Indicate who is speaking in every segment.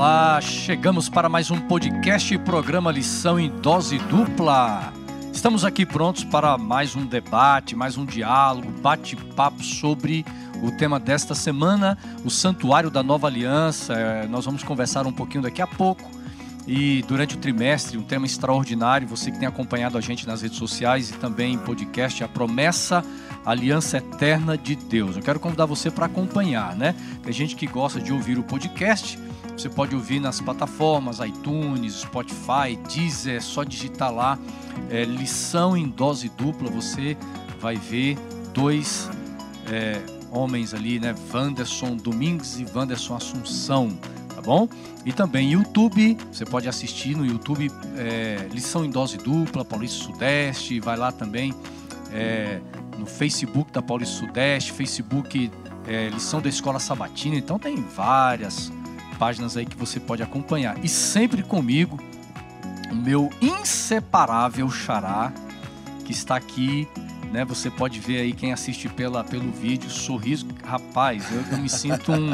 Speaker 1: olá! Chegamos para mais um podcast e programa Lição em Dose Dupla. Estamos aqui prontos para mais um debate, mais um diálogo, bate-papo sobre o tema desta semana, o Santuário da Nova Aliança. É, nós vamos conversar um pouquinho daqui a pouco. E durante o trimestre, um tema extraordinário, você que tem acompanhado a gente nas redes sociais e também em podcast, a promessa Aliança Eterna de Deus. Eu quero convidar você para acompanhar, né? Tem gente que gosta de ouvir o podcast, você pode ouvir nas plataformas iTunes, Spotify, Deezer, é só digitar lá é, lição em dose dupla, você vai ver dois é, homens ali, né? Wanderson Domingues e Wanderson Assunção, tá bom? E também YouTube, você pode assistir no YouTube é, lição em dose dupla, Paulista Sudeste, vai lá também. É, no Facebook da Paulista Sudeste, Facebook é, Lição da Escola Sabatina. Então tem várias páginas aí que você pode acompanhar. E sempre comigo, o meu inseparável xará, que está aqui. Né, você pode ver aí quem assiste pela, pelo vídeo, sorriso. Rapaz, eu, eu me sinto um,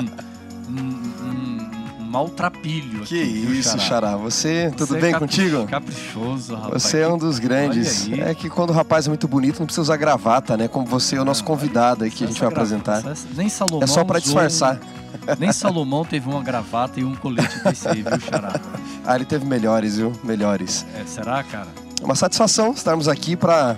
Speaker 1: um, um maltrapilho.
Speaker 2: Que aqui, isso, Xará. Você, tudo Você é bem é contigo?
Speaker 1: Caprichoso, rapaz.
Speaker 2: Você é um dos grandes. É que quando o rapaz é muito bonito, não precisa usar gravata, né? Como você é o nosso convidado aí que a gente vai apresentar.
Speaker 1: Nem Salomão.
Speaker 2: É só para disfarçar.
Speaker 1: Nem Salomão teve uma gravata e um colete desse aí, viu, Xará?
Speaker 2: Ah, ele teve melhores, viu? Melhores.
Speaker 1: É, será, cara?
Speaker 2: É uma satisfação estarmos aqui para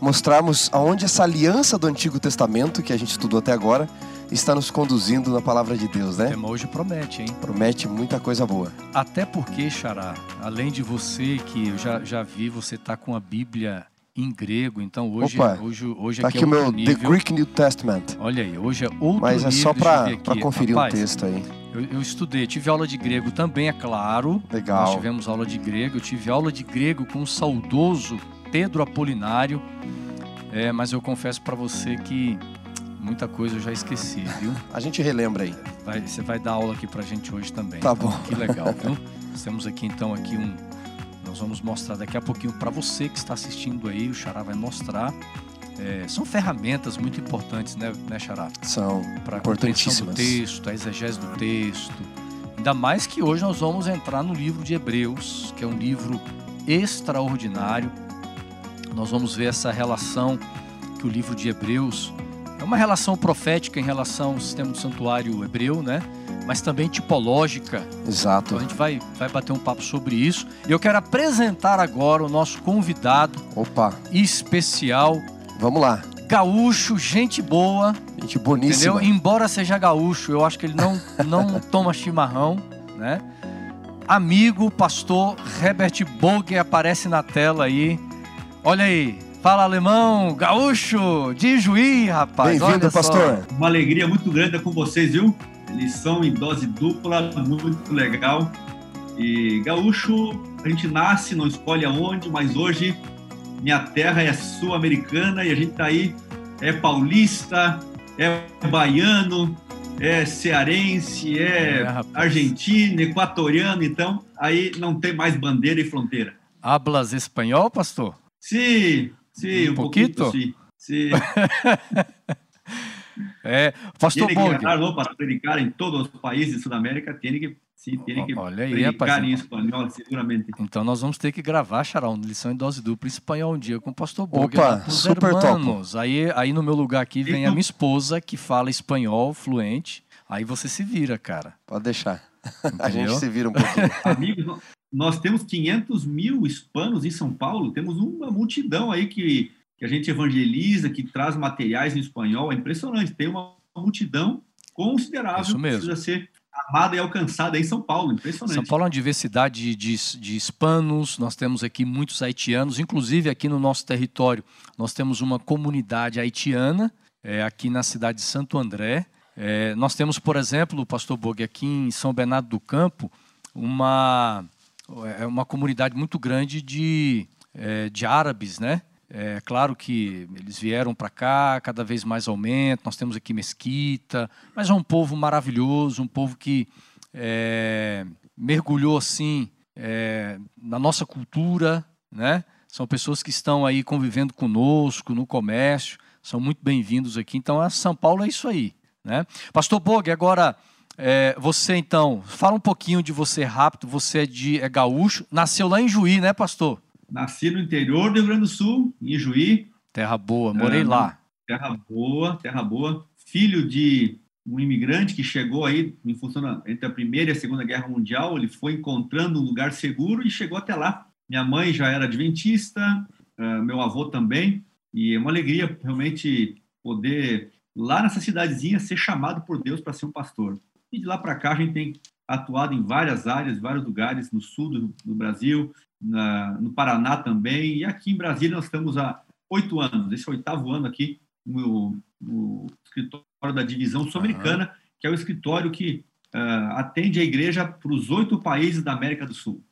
Speaker 2: mostrarmos aonde essa aliança do Antigo Testamento, que a gente estudou até agora, está nos conduzindo na palavra de Deus, né?
Speaker 1: O tema hoje promete, hein?
Speaker 2: Promete muita coisa boa.
Speaker 1: Até porque, Xará, além de você, que eu já, já vi, você tá com a Bíblia em grego, então hoje
Speaker 2: Opa,
Speaker 1: hoje hoje
Speaker 2: tá aqui, é o meu nível. The Greek New Testament.
Speaker 1: Olha aí, hoje é outro
Speaker 2: Mas
Speaker 1: é
Speaker 2: só para conferir o um texto aí.
Speaker 1: Eu, eu, estudei, tive aula de grego também, é claro.
Speaker 2: Legal.
Speaker 1: Nós tivemos aula de grego, eu tive aula de grego com o saudoso Pedro Apolinário. É, mas eu confesso para você que muita coisa eu já esqueci, viu?
Speaker 2: A gente relembra aí.
Speaker 1: Vai, você vai dar aula aqui pra gente hoje também.
Speaker 2: Tá bom.
Speaker 1: Que legal, viu? Temos aqui então aqui um nós vamos mostrar daqui a pouquinho para você que está assistindo aí, o Xará vai mostrar. É, são ferramentas muito importantes, né, né Xará?
Speaker 2: São
Speaker 1: para importantíssimas. do texto, a exegese do texto. Ainda mais que hoje nós vamos entrar no livro de Hebreus, que é um livro extraordinário. Nós vamos ver essa relação que o livro de Hebreus é uma relação profética em relação ao sistema do santuário hebreu, né? Mas também tipológica.
Speaker 2: Exato.
Speaker 1: Então a gente vai, vai bater um papo sobre isso. E eu quero apresentar agora o nosso convidado.
Speaker 2: Opa.
Speaker 1: Especial.
Speaker 2: Vamos lá.
Speaker 1: Gaúcho, gente boa.
Speaker 2: Gente boníssima.
Speaker 1: Entendeu? Embora seja gaúcho, eu acho que ele não, não toma chimarrão, né? Amigo, pastor Herbert Bogue aparece na tela aí. Olha aí, Fala alemão, gaúcho, de Juí, rapaz.
Speaker 2: Bem-vindo, pastor.
Speaker 3: Uma alegria muito grande com vocês, viu? Lição em dose dupla, muito legal. E gaúcho, a gente nasce, não escolhe aonde, mas hoje minha terra é sul-americana e a gente tá aí, é paulista, é baiano, é cearense, é, é argentino, equatoriano, então aí não tem mais bandeira e fronteira.
Speaker 1: Hablas espanhol, pastor?
Speaker 3: Sim, Sí,
Speaker 1: un, un poquito.
Speaker 3: sí. sí.
Speaker 1: É, pastor
Speaker 3: tiene que ganar, para predicar em todos os países de Sudamérica, tem que sim, tem que
Speaker 1: Olha aí,
Speaker 3: predicar
Speaker 1: rapaz.
Speaker 3: em espanhol, seguramente.
Speaker 1: Então nós vamos ter que gravar, Charão, lição em dose dupla em espanhol um dia com o pastor Boga.
Speaker 2: Opa, super hermanos.
Speaker 1: top. Aí, aí no meu lugar aqui vem a minha esposa, que fala espanhol fluente. Aí você se vira, cara.
Speaker 2: Pode deixar. Entendeu? A gente se vira um pouquinho.
Speaker 3: Amigos, nós temos 500 mil hispanos em São Paulo, temos uma multidão aí que, que a gente evangeliza, que traz materiais em espanhol, é impressionante, tem uma multidão considerável
Speaker 1: Isso mesmo.
Speaker 3: que precisa ser amada e alcançada em São Paulo, impressionante.
Speaker 1: São Paulo é uma diversidade de, de, hispanos, nós temos aqui muitos haitianos, inclusive aqui no nosso território nós temos uma comunidade haitiana, é, aqui na cidade de Santo André. É, nós temos, por exemplo, pastor Bog, aqui em São Bernardo do Campo, uma é uma comunidade muito grande de, é, de árabes, né? É claro que eles vieram para cá, cada vez mais aumenta. Nós temos aqui mesquita, mas é um povo maravilhoso, um povo que é, mergulhou assim é, na nossa cultura, né? São pessoas que estão aí convivendo conosco no comércio, são muito bem-vindos aqui. Então, a São Paulo é isso aí, né? Pastor Bog, agora É, você então, fala um pouquinho de você rápido. Você é de é gaúcho, nasceu lá em Juí, né, pastor?
Speaker 3: Nasci no interior do Rio Grande do Sul, em Juí.
Speaker 1: Terra boa, morei é, lá.
Speaker 3: Terra boa, terra boa. Filho de um imigrante que chegou aí em função da, entre a primeira e a segunda guerra mundial, ele foi encontrando um lugar seguro e chegou até lá. Minha mãe já era adventista, uh, meu avô também, e é uma alegria realmente poder lá nessa cidadezinha ser chamado por Deus para ser um pastor. E de lá para cá a gente tem atuado em várias áreas, vários lugares no sul do, do Brasil, na, no Paraná também, e aqui em Brasília nós estamos há oito anos, esse é o oitavo ano aqui no, no escritório da divisão sul-americana, uhum. que é o escritório que uh, atende a igreja para os oito países da América do Sul.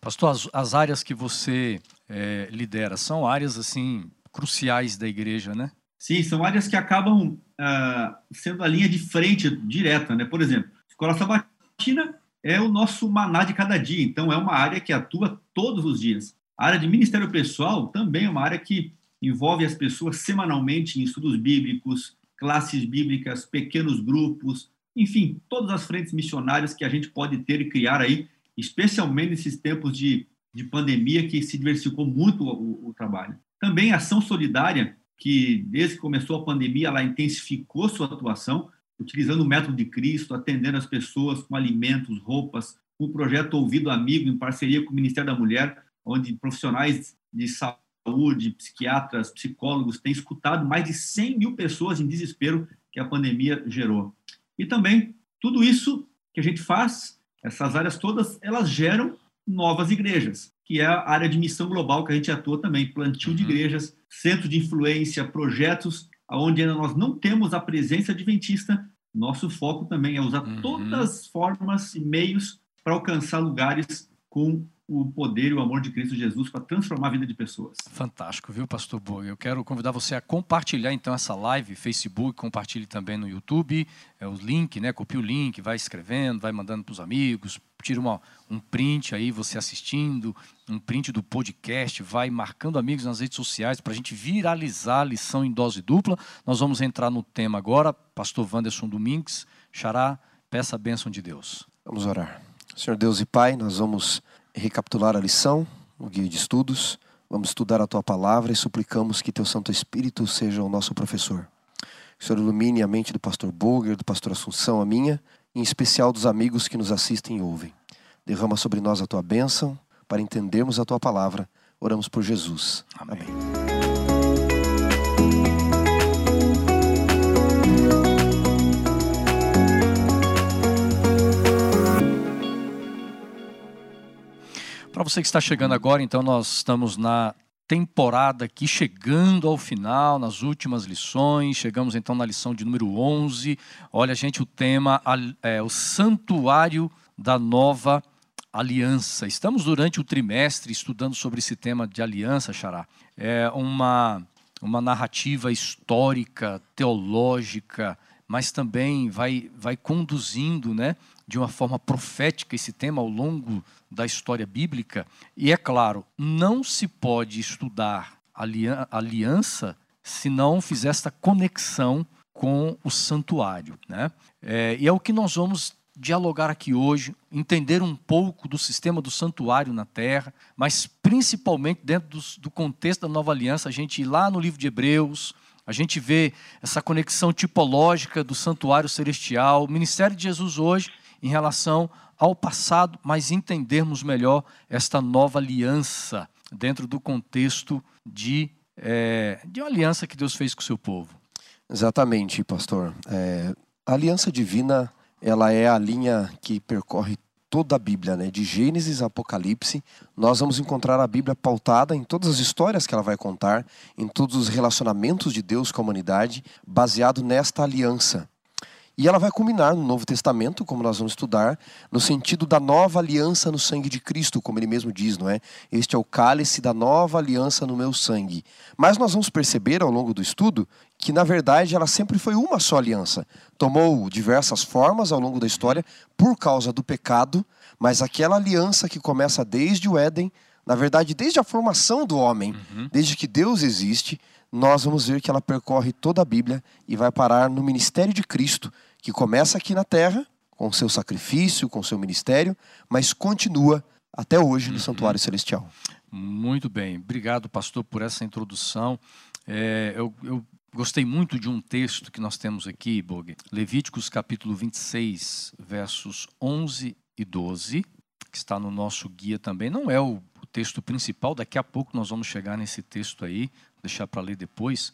Speaker 1: Pastor, as, as áreas que você é, lidera são áreas assim cruciais da igreja, né?
Speaker 3: Sim, são áreas que acabam uh, sendo a linha de frente direta, né? Por exemplo, escola sabatina é o nosso maná de cada dia, então é uma área que atua todos os dias. A área de ministério pessoal também é uma área que envolve as pessoas semanalmente em estudos bíblicos, classes bíblicas, pequenos grupos, enfim, todas as frentes missionárias que a gente pode ter e criar aí, especialmente nesses tempos de, de pandemia que se diversificou muito o, o trabalho. Também a ação solidária, que desde que começou a pandemia, ela intensificou sua atuação, utilizando o método de Cristo, atendendo as pessoas com alimentos, roupas, o projeto Ouvido Amigo, em parceria com o Ministério da Mulher, onde profissionais de saúde saúde, psiquiatras, psicólogos têm escutado mais de 100 mil pessoas em desespero que a pandemia gerou. E também, tudo isso que a gente faz, essas áreas todas, elas geram novas igrejas, que é a área de missão global que a gente atua também, plantio uhum. de igrejas, centro de influência, projetos onde ainda nós não temos a presença adventista, nosso foco também é usar uhum. todas as formas e meios para alcançar lugares com o poder e o amor de Cristo Jesus para transformar a vida de pessoas.
Speaker 1: Fantástico, viu, pastor Boa? Eu quero convidar você a compartilhar então essa live, Facebook, compartilhe também no YouTube, é o link, né? Copie o link, vai escrevendo, vai mandando para os amigos, tira uma, um print aí, você assistindo, um print do podcast, vai marcando amigos nas redes sociais para a gente viralizar a lição em dose dupla. Nós vamos entrar no tema agora, pastor Wanderson Domingues, Xará, peça a bênção de Deus.
Speaker 2: Vamos orar. Senhor Deus e Pai, nós vamos recapitular a lição, o guia de estudos. Vamos estudar a tua palavra e suplicamos que teu Santo Espírito seja o nosso professor. Que o Senhor ilumine a mente do pastor Boger, do pastor Assunção, a minha, em especial dos amigos que nos assistem e ouvem. Derrama sobre nós a tua bênção para entendermos a tua palavra. Oramos por Jesus. Amém. Amém.
Speaker 1: Para você que está chegando agora, então nós estamos na temporada aqui, chegando ao final, nas últimas lições. Chegamos então na lição de número 11. Olha, gente, o tema é o Santuário da Nova Aliança. Estamos durante o trimestre estudando sobre esse tema de aliança, Xará. É uma, uma narrativa histórica, teológica, mas também vai, vai conduzindo né, de uma forma profética esse tema ao longo da história bíblica. E é claro, não se pode estudar aliança se não fizer esta conexão com o santuário. Né? É, e é o que nós vamos dialogar aqui hoje, entender um pouco do sistema do santuário na terra, mas principalmente dentro do, do contexto da nova aliança, a gente ir lá no livro de Hebreus, a gente vê essa conexão tipológica do santuário celestial, o ministério de Jesus hoje em relação ao passado, mas entendermos melhor esta nova aliança dentro do contexto de, é, de uma aliança que Deus fez com o seu povo.
Speaker 2: Exatamente, pastor. É, a aliança divina ela é a linha que percorre toda a Bíblia, né? de Gênesis a Apocalipse, nós vamos encontrar a Bíblia pautada em todas as histórias que ela vai contar, em todos os relacionamentos de Deus com a humanidade, baseado nesta aliança. E ela vai culminar no Novo Testamento, como nós vamos estudar, no sentido da nova aliança no sangue de Cristo, como ele mesmo diz, não é? Este é o cálice da nova aliança no meu sangue. Mas nós vamos perceber ao longo do estudo que, na verdade, ela sempre foi uma só aliança. Tomou diversas formas ao longo da história por causa do pecado, mas aquela aliança que começa desde o Éden, na verdade, desde a formação do homem, uhum. desde que Deus existe, nós vamos ver que ela percorre toda a Bíblia e vai parar no ministério de Cristo, que começa aqui na terra, com seu sacrifício, com seu ministério, mas continua até hoje no uhum. Santuário Celestial.
Speaker 1: Muito bem, obrigado, pastor, por essa introdução. É, eu, eu, gostei muito de um texto que nós temos aqui, Bog, Levíticos capítulo 26, versos 11 e 12, que está no nosso guia também. Não é o, o texto principal, daqui a pouco nós vamos chegar nesse texto aí, deixar para ler depois.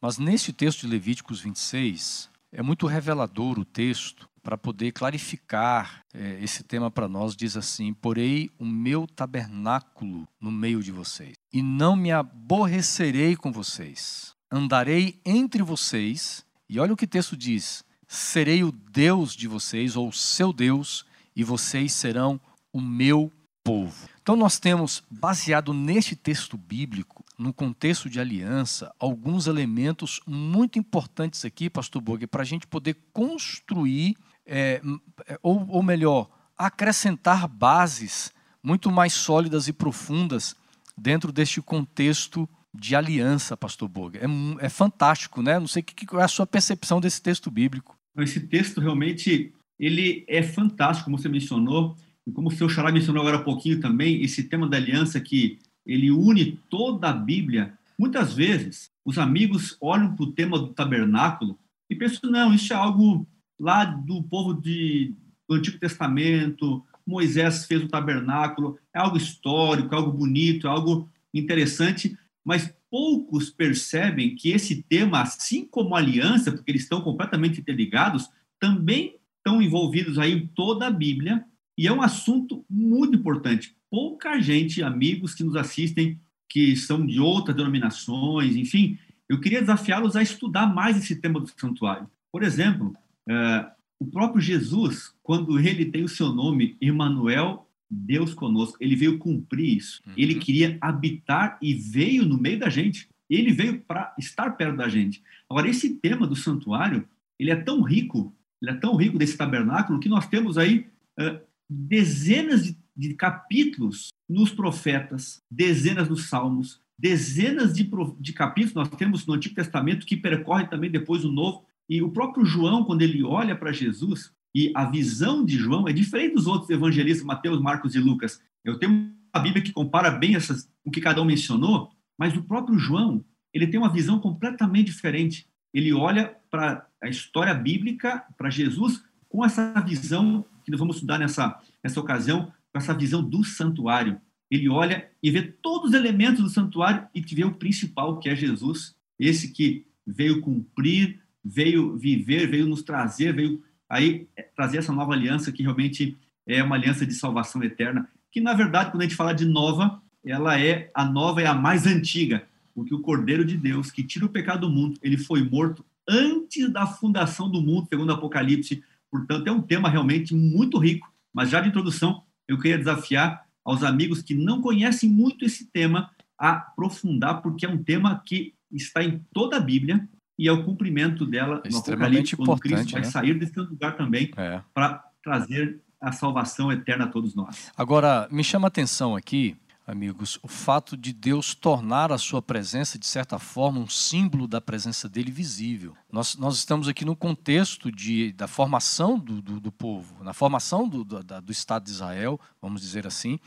Speaker 1: Mas nesse texto de Levíticos 26, é muito revelador o texto para poder clarificar é, esse tema para nós. Diz assim: Porei o meu tabernáculo no meio de vocês, e não me aborrecerei com vocês. Andarei entre vocês, e olha o que o texto diz: serei o Deus de vocês, ou seu Deus, e vocês serão o meu povo. Então, nós temos, baseado neste texto bíblico, no contexto de aliança, alguns elementos muito importantes aqui, Pastor Borg, para a gente poder construir, é, é, ou, ou melhor, acrescentar bases muito mais sólidas e profundas dentro deste contexto de aliança, Pastor Borg. É, é fantástico, né? Não sei que é a sua percepção desse texto bíblico.
Speaker 3: Esse texto realmente ele é fantástico, como você mencionou, e como o seu Xará mencionou agora há pouquinho também, esse tema da aliança que ele une toda a Bíblia. Muitas vezes, os amigos olham para o tema do tabernáculo e pensam, não, isso é algo lá do povo de, do Antigo Testamento, Moisés fez o tabernáculo, é algo histórico, é algo bonito, é algo interessante, mas poucos percebem que esse tema, assim como a aliança, porque eles estão completamente interligados, também estão envolvidos aí em toda a Bíblia, e é um assunto muito importante. Pouca gente, amigos que nos assistem, que são de outras denominações, enfim, eu queria desafiá-los a estudar mais esse tema do santuário. Por exemplo, uh, o próprio Jesus, quando ele tem o seu nome, Emmanuel, Deus conosco, ele veio cumprir isso. Uhum. Ele queria habitar e veio no meio da gente. Ele veio para estar perto da gente. Agora, esse tema do santuário, ele é tão rico ele é tão rico desse tabernáculo que nós temos aí uh, dezenas de, de, capítulos nos profetas, dezenas nos salmos, dezenas de, de capítulos nós temos no Antigo Testamento que percorre também depois o Novo. E o próprio João, quando ele olha para Jesus, e a visão de João é diferente dos outros evangelistas, Mateus, Marcos e Lucas. Eu tenho uma Bíblia que compara bem essas, o que cada um mencionou, mas o próprio João, ele tem uma visão completamente diferente. Ele olha para a história bíblica para Jesus com essa visão que nós vamos estudar nessa, nessa ocasião, com essa visão do santuário. Ele olha e vê todos os elementos do santuário e vê o principal, que é Jesus, esse que veio cumprir, veio viver, veio nos trazer, veio aí é, trazer essa nova aliança que realmente é uma aliança de salvação eterna, que na verdade, quando a gente fala de nova, ela é a nova é a mais antiga, porque o Cordeiro de Deus que tira o pecado do mundo, ele foi morto antes da fundação do mundo, segundo o Apocalipse. Portanto, é um tema realmente muito rico. Mas já de introdução, eu queria desafiar aos amigos que não conhecem muito esse tema a aprofundar, porque é um tema que está em toda a Bíblia e é o cumprimento dela
Speaker 1: é no Apocalipse, quando Cristo
Speaker 3: vai
Speaker 1: né?
Speaker 3: sair desse lugar também é. para trazer a salvação eterna a todos nós.
Speaker 1: Agora, me chama a atenção aqui amigos, o fato de Deus tornar a sua presença, de certa forma, um símbolo da presença dele visível. Nós, nós estamos aqui no contexto de, da formação do, do, do povo, na formação do, do, do, Estado de Israel, vamos dizer assim.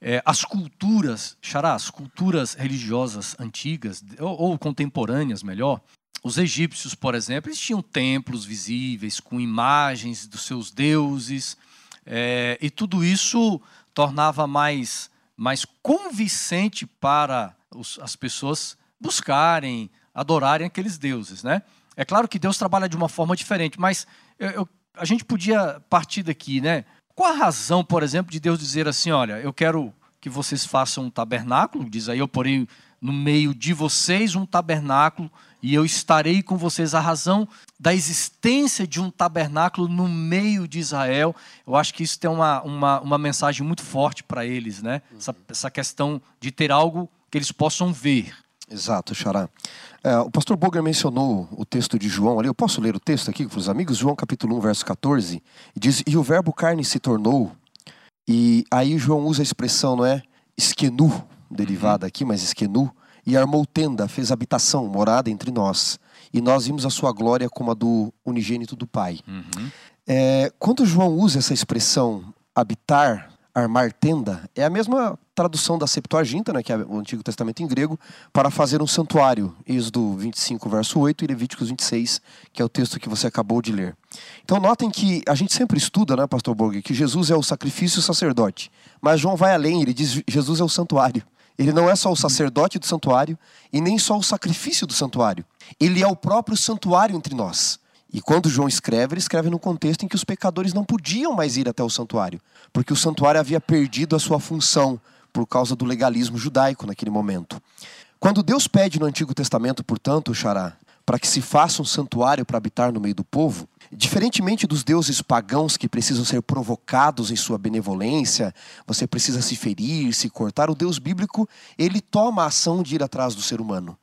Speaker 1: É, as culturas, xará, as culturas religiosas antigas, ou, ou contemporâneas, melhor, os egípcios, por exemplo, eles tinham templos visíveis com imagens dos seus deuses, é, e tudo isso tornava mais mais convincente para os, as pessoas buscarem, adorarem aqueles deuses, né? É claro que Deus trabalha de uma forma diferente, mas eu, eu, a gente podia partir daqui, né? Qual a razão, por exemplo, de Deus dizer assim, olha, eu quero que vocês façam um tabernáculo, diz aí, eu porém no meio de vocês um tabernáculo e eu estarei com vocês. A razão da existência de um tabernáculo no meio de Israel, eu acho que isso tem uma, uma, uma mensagem muito forte para eles, né? Essa, essa questão de ter algo que eles possam ver.
Speaker 2: Exato, Xará. É, o pastor Boger mencionou o texto de João ali. Eu posso ler o texto aqui para os amigos? João capítulo 1, verso 14. Diz, e o verbo carne se tornou. E aí João usa a expressão, não é? Esquenu, derivada aqui, mas esquenu e armou tenda, fez habitação, morada entre nós. E nós vimos a sua glória como a do unigênito do Pai. Uhum. É, quando João usa essa expressão habitar, armar tenda, é a mesma tradução da Septuaginta, né, que é o Antigo Testamento em grego, para fazer um santuário. Êxodo 25, verso 8 e Levíticos 26, que é o texto que você acabou de ler. Então notem que a gente sempre estuda, né, pastor Borg, que Jesus é o sacrifício e o sacerdote. Mas João vai além, ele diz Jesus é o santuário. Ele não é só o sacerdote do santuário e nem só o sacrifício do santuário. Ele é o próprio santuário entre nós. E quando João escreve, ele escreve no contexto em que os pecadores não podiam mais ir até o santuário, porque o santuário havia perdido a sua função por causa do legalismo judaico naquele momento. Quando Deus pede no Antigo Testamento, portanto, Xará, para que se faça um santuário para habitar no meio do povo, diferentemente dos deuses pagãos que precisam ser provocados em sua benevolência, você precisa se ferir, se cortar, o Deus bíblico, ele toma a ação de ir atrás do ser humano.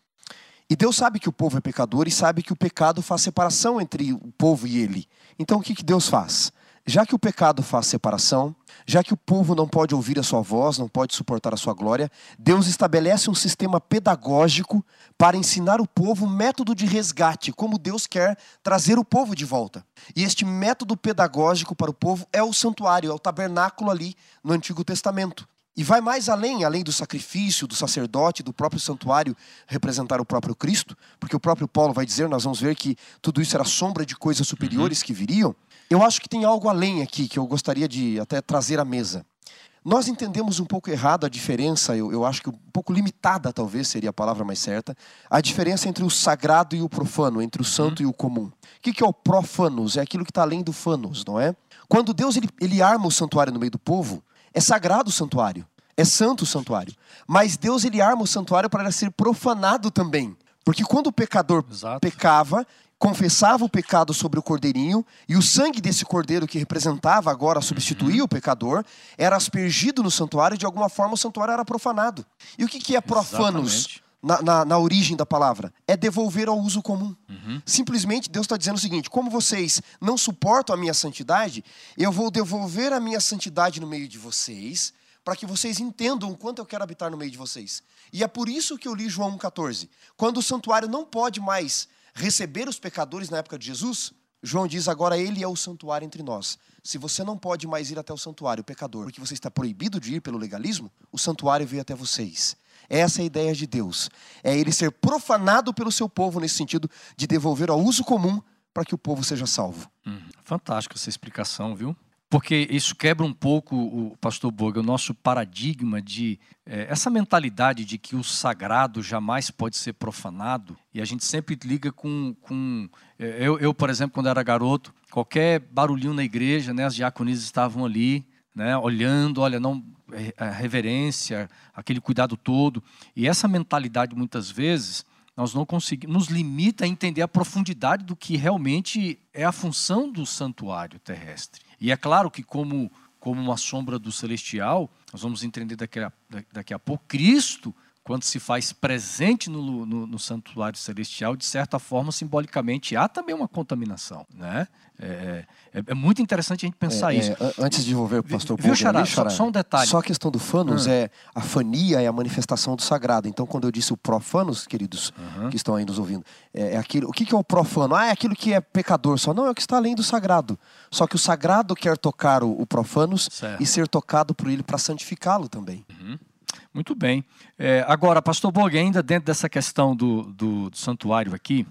Speaker 2: E Deus sabe que o povo é pecador e sabe que o pecado faz separação entre o povo e ele. Então o que, que Deus faz? Já que o pecado faz separação, já que o povo não pode ouvir a sua voz, não pode suportar a sua glória, Deus estabelece um sistema pedagógico para ensinar o povo um método de resgate, como Deus quer trazer o povo de volta. E este método pedagógico para o povo é o santuário, é o tabernáculo ali no Antigo Testamento. E vai mais além, além do sacrifício, do sacerdote, do próprio santuário representar o próprio Cristo, porque o próprio Paulo vai dizer, nós vamos ver que tudo isso era sombra de coisas superiores uhum. que viriam. Eu acho que tem algo além aqui que eu gostaria de até trazer à mesa. Nós entendemos um pouco errado a diferença, eu, eu acho que um pouco limitada talvez seria a palavra mais certa, a diferença entre o sagrado e o profano, entre o santo uhum. e o comum. O que, que é o profanos? É aquilo que está além do fanos, não é? Quando Deus ele, ele arma o santuário no meio do povo, é sagrado o santuário, é santo o santuário. Mas Deus ele arma o santuário para ser profanado também. Porque quando o pecador Exato. pecava, confessava o pecado sobre o cordeirinho, e o sangue desse cordeiro que representava agora substituía o pecador, era aspergido no santuário, e de alguma forma o santuário era profanado. E o que, que é profanos? Na, na, na, origem da palavra, é devolver ao uso comum. Uhum. Simplesmente Deus está dizendo o seguinte: como vocês não suportam a minha santidade, eu vou devolver a minha santidade no meio de vocês, para que vocês entendam o quanto eu quero habitar no meio de vocês. E é por isso que eu li João 1,14. Quando o santuário não pode mais receber os pecadores na época de Jesus, João diz agora ele é o santuário entre nós. Se você não pode mais ir até o santuário, o pecador, porque você está proibido de ir pelo legalismo, o santuário veio até vocês. Essa é a ideia de Deus. É ele ser profanado pelo seu povo nesse sentido de devolver ao uso comum para que o povo seja salvo.
Speaker 1: Hum, essa explicação, viu? Porque isso quebra um pouco, o pastor Boga, o nosso paradigma de é, essa mentalidade de que o sagrado jamais pode ser profanado. E a gente sempre liga com. com é, eu, eu, por exemplo, quando era garoto, qualquer barulhinho na igreja, né, as diaconisas estavam ali, né, olhando, olha, não é, a reverência, aquele cuidado todo. E essa mentalidade, muitas vezes, nós não conseguimos, nos limita a entender a profundidade do que realmente é a função do santuário terrestre. E é claro que, como, como uma sombra do celestial, nós vamos entender daqui a, daqui a pouco, Cristo quando se faz presente no, no, no, santuário celestial, de certa forma, simbolicamente, há também uma contaminação. Né? É, é, é muito interessante a gente pensar
Speaker 2: é,
Speaker 1: isso.
Speaker 2: É, antes de envolver o pastor
Speaker 1: Viu, Xará, só, só, um detalhe.
Speaker 2: Só a questão do fanos é a fania é a manifestação do sagrado. Então, quando eu disse o profanos, queridos uhum. que estão aí nos ouvindo, é, é, aquilo, o que, que é o profano? Ah, é aquilo que é pecador só. Não, é o que está além do sagrado. Só que o sagrado quer tocar o, o profanos certo. e ser tocado por ele para santificá-lo também.
Speaker 1: Uhum. Muito bem. É, agora, pastor Borg, ainda dentro dessa questão do, do, do santuário aqui,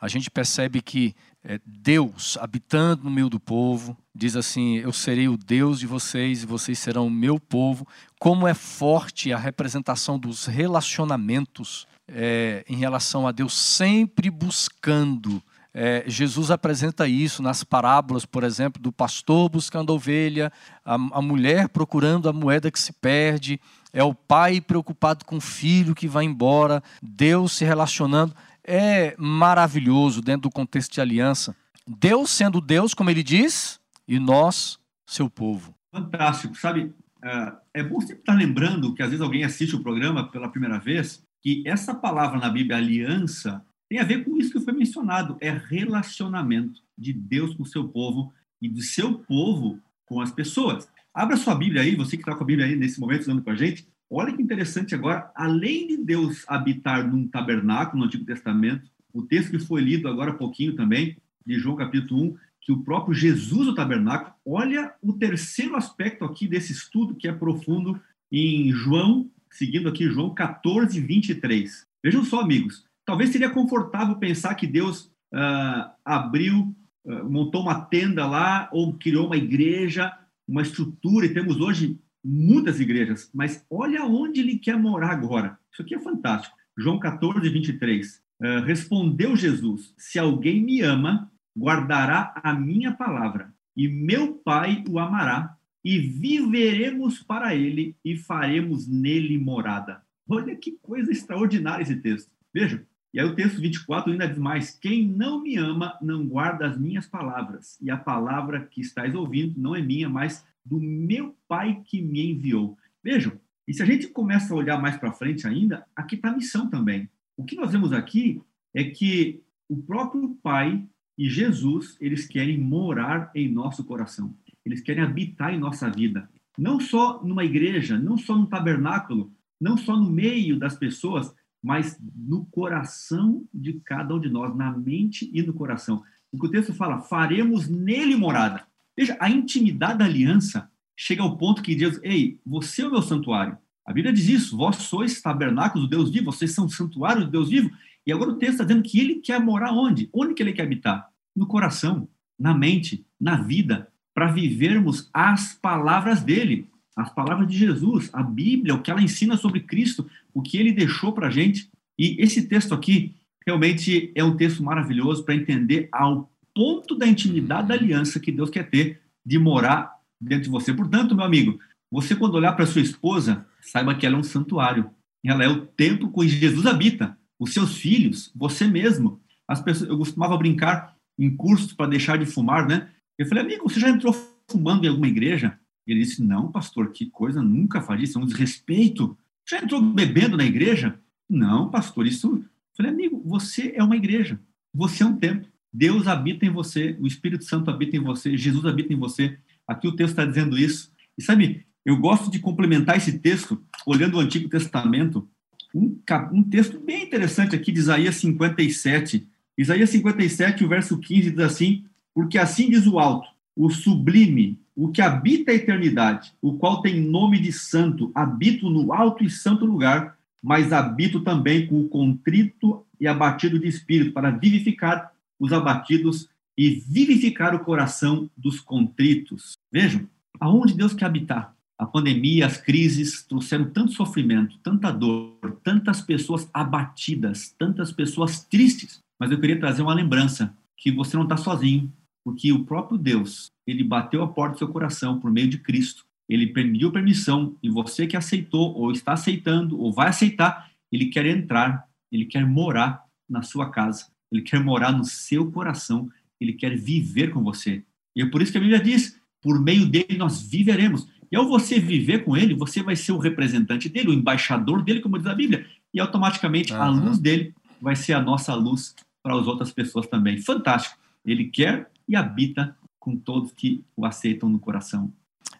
Speaker 1: a gente percebe que é, Deus, habitando no meio do povo, diz assim: Eu serei o Deus de vocês e vocês serão o meu povo. Como é forte a representação dos relacionamentos é, em relação a Deus, sempre buscando. É, Jesus apresenta isso nas parábolas, por exemplo, do pastor buscando a ovelha, a, a mulher procurando a moeda que se perde, é o pai preocupado com o filho que vai embora, Deus se relacionando. É maravilhoso dentro do contexto de aliança. Deus sendo Deus, como ele diz, e nós, seu povo.
Speaker 3: Fantástico. Sabe, é, é bom sempre estar lembrando que às vezes alguém assiste o programa pela primeira vez, que essa palavra na Bíblia, aliança, tem a ver com isso que foi mencionado. É relacionamento de Deus com o seu povo e de seu povo com as pessoas. Abra sua Bíblia aí, você que está com a Bíblia aí nesse momento estudando com a gente. Olha que interessante agora, além de Deus habitar num tabernáculo no Antigo Testamento, o texto que foi lido agora há pouquinho também, de João capítulo 1, que o próprio Jesus, o tabernáculo, olha o terceiro aspecto aqui desse estudo que é profundo em João, seguindo aqui João 14, 23. Vejam só, amigos, talvez seria confortável pensar que Deus uh, abriu, uh, montou uma tenda lá ou criou uma igreja, uma estrutura, e temos hoje muitas igrejas, mas olha onde ele quer morar agora. Isso aqui é fantástico. João 14, 23. Uh, respondeu Jesus: Se alguém me ama, guardará a minha palavra, e meu Pai o amará, e viveremos para ele e faremos nele morada. Olha que coisa extraordinária esse texto. Veja. E aí o texto 24 ainda diz mais: Quem não me ama não guarda as minhas palavras, e a palavra que estáis ouvindo não é minha, mas do meu Pai que me enviou. Vejam, e se a gente começa a olhar mais para frente ainda, aqui está a missão também. O que nós vemos aqui é que o próprio Pai e Jesus, eles querem morar em nosso coração. Eles querem habitar em nossa vida. Não só numa igreja, não só no tabernáculo, não só no meio das pessoas, mas no coração de cada um de nós, na mente e no coração. O que o texto fala, faremos nele morada. Veja, a intimidade da aliança chega ao ponto que diz, ei, você é o meu santuário. A Bíblia diz isso, vós sois tabernáculos do Deus vivo, vocês são santuário do Deus vivo. E agora o texto está dizendo que ele quer morar onde? Onde que ele quer habitar? No coração, na mente, na vida, para vivermos as palavras dele, as palavras de Jesus, a Bíblia, o que ela ensina sobre Cristo, o que ele deixou para a gente. E esse texto aqui realmente é um texto maravilhoso para entender ao ponto da intimidade da aliança que Deus quer ter de morar dentro de você. Portanto, meu amigo, você quando olhar para sua esposa, saiba que ela é um santuário. Ela é o templo que Jesus habita os seus filhos, você mesmo. As pessoas, eu costumava brincar em cursos para deixar de fumar, né? Eu falei, amigo, você já entrou fumando em alguma igreja? Ele disse, não, pastor, que coisa, nunca faria isso, é um desrespeito. Já entrou bebendo na igreja? Não, pastor, isso... Eu falei, amigo, você é uma igreja, você é um templo. Deus habita em você, o Espírito Santo habita em você, Jesus habita em você. Aqui o texto está dizendo isso. E sabe, eu gosto de complementar esse texto olhando o Antigo Testamento um, um texto bem interessante aqui de Isaías 57. Isaías 57, o verso 15 diz assim: Porque assim diz o alto, o sublime, o que habita a eternidade, o qual tem nome de santo, habito no alto e santo lugar, mas habito também com o contrito e abatido de espírito, para vivificar os abatidos e vivificar o coração dos contritos. Vejam, aonde Deus quer habitar? A pandemia, as crises trouxeram tanto sofrimento, tanta dor, tantas pessoas abatidas, tantas pessoas tristes. Mas eu queria trazer uma lembrança que você não está sozinho, porque o próprio Deus, ele bateu a porta do seu coração por meio de Cristo. Ele pediu permissão e você que aceitou, ou está aceitando, ou vai aceitar, ele quer entrar, ele quer morar na sua casa, ele quer morar no seu coração, ele quer viver com você. E é por isso que a Bíblia diz: por meio dele nós viveremos. E ao você viver com ele, você vai ser o representante dele, o embaixador dele, como diz a Bíblia. E automaticamente uhum. a luz dele vai ser a nossa luz para as outras pessoas também. Fantástico. Ele quer e habita com todos que o aceitam no coração.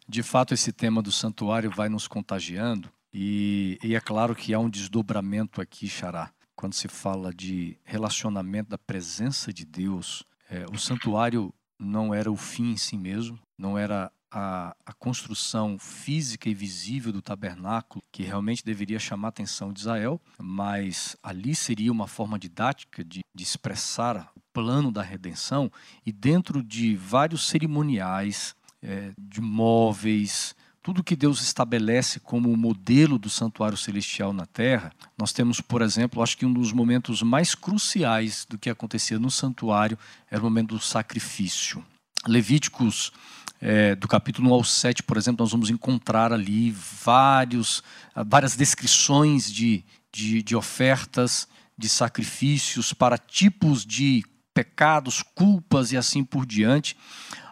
Speaker 1: De fato, esse tema do santuário vai nos contagiando. E, e é claro que há um desdobramento aqui, Xará, quando se fala de relacionamento da presença de Deus. É, o santuário não era o fim em si mesmo, não era a, a, construção física e visível do tabernáculo, que realmente deveria chamar a atenção de Israel, mas ali seria uma forma didática de, de expressar o plano da redenção, e dentro de vários cerimoniais, é, de móveis, tudo que Deus estabelece como o modelo do santuário celestial na terra, nós temos, por exemplo, acho que um dos momentos mais cruciais do que acontecia no santuário era o momento do sacrifício. Levíticos é, do capítulo 1 ao 7, por exemplo, nós vamos encontrar ali vários, várias descrições de, de, de ofertas, de sacrifícios para tipos de pecados, culpas e assim por diante.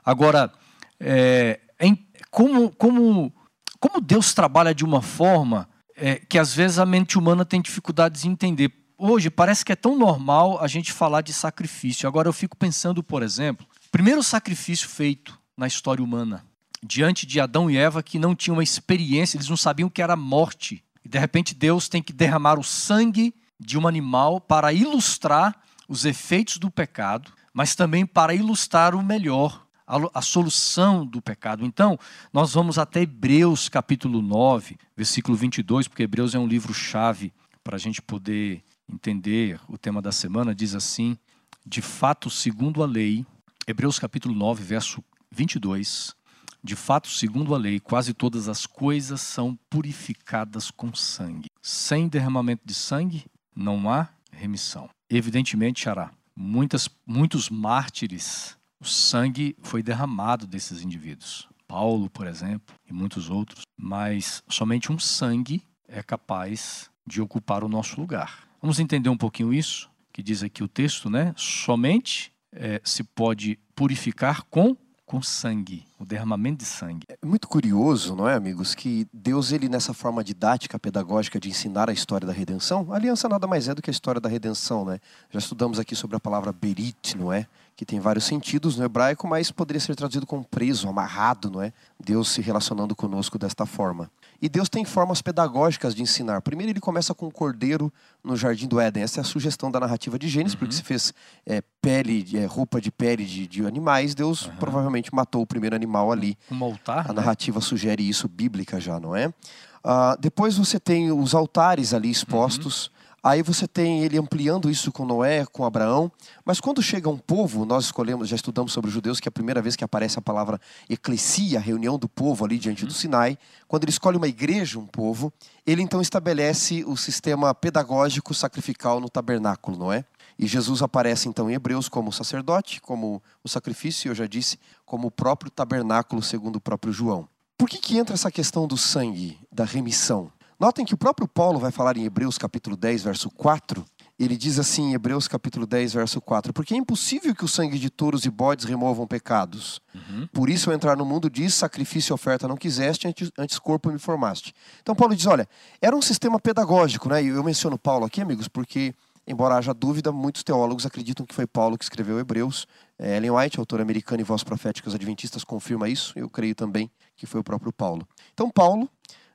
Speaker 1: Agora, é, é, como, como, como Deus trabalha de uma forma é, que às vezes a mente humana tem dificuldades em entender. Hoje parece que é tão normal a gente falar de sacrifício. Agora eu fico pensando, por exemplo, primeiro sacrifício feito na história humana. Diante de Adão e Eva que não tinham uma experiência, eles não sabiam o que era morte. E de repente Deus tem que derramar o sangue de um animal para ilustrar os efeitos do pecado, mas também para ilustrar o melhor, a, solução do pecado. Então, nós vamos até Hebreus capítulo 9, versículo 22, porque Hebreus é um livro-chave para a gente poder entender o tema da semana. Diz assim: De fato, segundo a lei, Hebreus capítulo 9, verso 22. De fato, segundo a lei, quase todas as coisas são purificadas com sangue. Sem derramamento de sangue, não há remissão. Evidentemente, Xará, muitas, muitos mártires, o sangue foi derramado desses indivíduos. Paulo, por exemplo, e muitos outros. Mas somente um sangue é capaz de ocupar o nosso lugar. Vamos entender um pouquinho isso, que diz aqui o texto, né? Somente é, se pode purificar com com sangue, o derramamento de sangue.
Speaker 2: É muito curioso, não é, amigos, que Deus, ele nessa forma didática, pedagógica de ensinar a história da redenção, a aliança nada mais é do que a história da redenção, né? Já estudamos aqui sobre a palavra berit, não é? Que tem vários sentidos no hebraico, mas poderia ser traduzido como preso, amarrado, não é? Deus se relacionando conosco desta forma. E Deus tem formas pedagógicas de ensinar. Primeiro, ele começa com o cordeiro no jardim do Éden. Essa é a sugestão da narrativa de Gênesis, uhum. porque se fez é, pele, é, roupa de pele de, de animais, Deus uhum. provavelmente matou o primeiro animal ali.
Speaker 1: Um altar.
Speaker 2: A né? narrativa sugere isso, bíblica já, não é? Uh, depois você tem os altares ali expostos. Uhum. Aí você tem ele ampliando isso com Noé, com Abraão. Mas quando chega um povo, nós escolhemos, já estudamos sobre os judeus, que é a primeira vez que aparece a palavra eclesia, a reunião do povo ali diante do uhum. Sinai. Quando ele escolhe uma igreja, um povo, ele então estabelece o sistema pedagógico sacrificial no tabernáculo, não é? E Jesus aparece então em Hebreus como sacerdote, como o sacrifício, eu já disse, como o próprio tabernáculo, segundo o próprio João. Por que, que entra essa questão do sangue, da remissão? Notem que o próprio Paulo vai falar em Hebreus capítulo 10, verso 4. Ele diz assim em Hebreus capítulo 10, verso 4: Porque é impossível que o sangue de touros e bodes removam pecados. Uhum. Por isso, ao entrar no mundo, diz: sacrifício e oferta não quiseste, antes, antes corpo me formaste. Então, Paulo diz: olha, era um sistema pedagógico, né? E eu menciono Paulo aqui, amigos, porque, embora haja dúvida, muitos teólogos acreditam que foi Paulo que escreveu Hebreus. É, Ellen White, autor americano e voz proféticas adventistas, confirma isso. Eu creio também que foi o próprio Paulo. Então, Paulo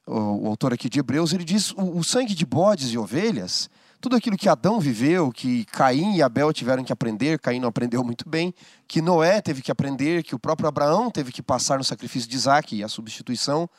Speaker 2: o, autor aqui de Hebreus, ele diz: o, o sangue de bodes e ovelhas, tudo aquilo que Adão viveu, que Caim e Abel tiveram que aprender, Caim não aprendeu muito bem, que Noé teve que aprender, que o próprio Abraão teve que passar no sacrifício de Isaac e a substituição,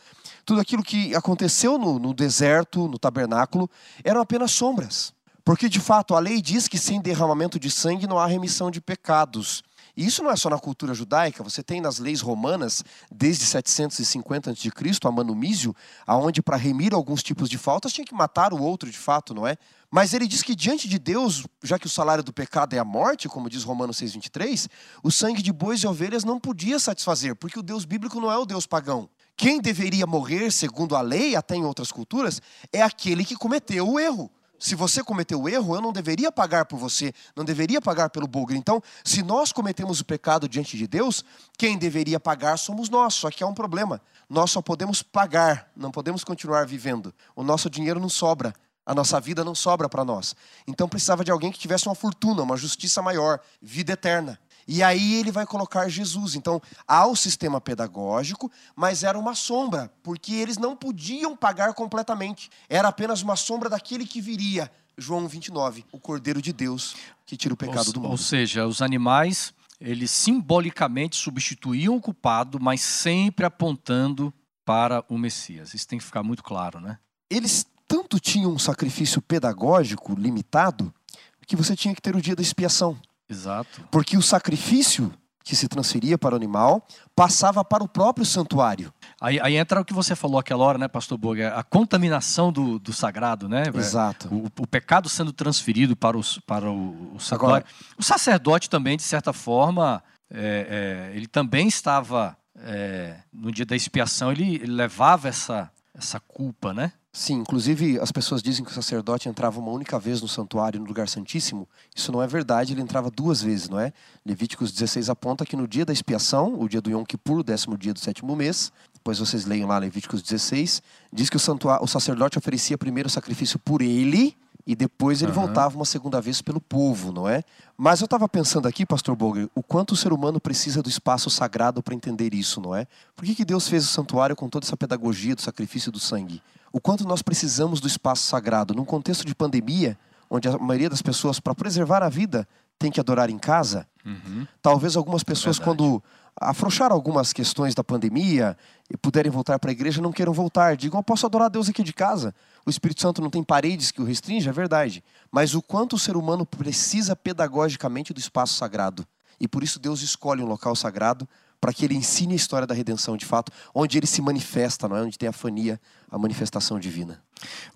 Speaker 2: tudo aquilo que aconteceu no, no deserto, no tabernáculo, eram apenas sombras. Porque de fato a lei diz que sem derramamento de sangue não há remissão de pecados. E isso não é só na cultura judaica, você tem nas leis romanas, desde 750 a.C., a manumísio, aonde para remir alguns tipos de faltas tinha que matar o outro de fato, não é? Mas ele diz que diante de Deus, já que o salário do pecado é a morte, como diz Romanos 6,23, o sangue de bois e ovelhas não podia satisfazer, porque o Deus bíblico não é o Deus pagão. Quem deveria morrer, segundo a lei, até em outras culturas, é aquele que cometeu o erro se você cometeu o erro, eu não deveria pagar por você, não deveria pagar pelo bugre. Então, se nós cometemos o pecado diante de Deus, quem deveria pagar somos nós. Só que há um problema. Nós só podemos pagar, não podemos continuar vivendo. O nosso dinheiro não sobra. A nossa vida não sobra para nós. Então precisava de alguém que tivesse uma fortuna, uma justiça maior, vida eterna. E aí ele vai colocar Jesus. Então, há o sistema pedagógico, mas era uma sombra, porque eles não podiam pagar completamente. Era apenas uma sombra daquele que viria. João 29, o Cordeiro de Deus que tira o pecado
Speaker 1: ou,
Speaker 2: do mundo.
Speaker 1: Ou seja, os animais, eles simbolicamente substituíam o culpado, mas sempre apontando para o Messias. Isso tem que ficar muito claro, né?
Speaker 2: Eles tanto tinham um sacrifício pedagógico limitado que você tinha que ter o dia da expiação.
Speaker 1: Exato.
Speaker 2: Porque o sacrifício que se transferia para o animal passava para o próprio santuário.
Speaker 1: Aí, aí entra o que você falou aquela hora, né, Pastor Boga? A contaminação do, do sagrado, né?
Speaker 2: Exato.
Speaker 1: O, o, pecado sendo transferido para, os, para o, o santuário. Agora, o sacerdote também, de certa forma, é, é, ele também estava, é, no dia da expiação, ele, ele levava essa, essa culpa, né?
Speaker 2: Sim, inclusive as pessoas dizem que o sacerdote entrava uma única vez no santuário, no lugar santíssimo. Isso não é verdade, ele entrava duas vezes, não é? Levíticos 16 aponta que no dia da expiação, o dia do Yom Kippur, o décimo dia do sétimo mês, depois vocês leiam lá Levíticos 16, diz que o, santuário, o sacerdote oferecia primeiro o sacrifício por ele e depois ele uhum. voltava uma segunda vez pelo povo, não é? Mas eu estava pensando aqui, pastor Boger, o quanto o ser humano precisa do espaço sagrado para entender isso, não é? Por que, que Deus fez o santuário com toda essa pedagogia do sacrifício do sangue? O quanto nós precisamos do espaço sagrado. Num contexto de pandemia, onde a maioria das pessoas, para preservar a vida, tem que adorar em casa. Uhum. Talvez algumas pessoas, Verdade. quando afrouxar algumas questões da pandemia e puderem voltar para a igreja, não queiram voltar. Digam, eu posso adorar Deus aqui de casa. O Espírito Santo não tem paredes que o restringe, é verdade. Mas o quanto o ser humano precisa pedagogicamente do espaço sagrado. E por isso Deus escolhe um local sagrado para que ele ensine a história da redenção de fato, onde ele se manifesta, não é? Onde tem a fania, a manifestação divina.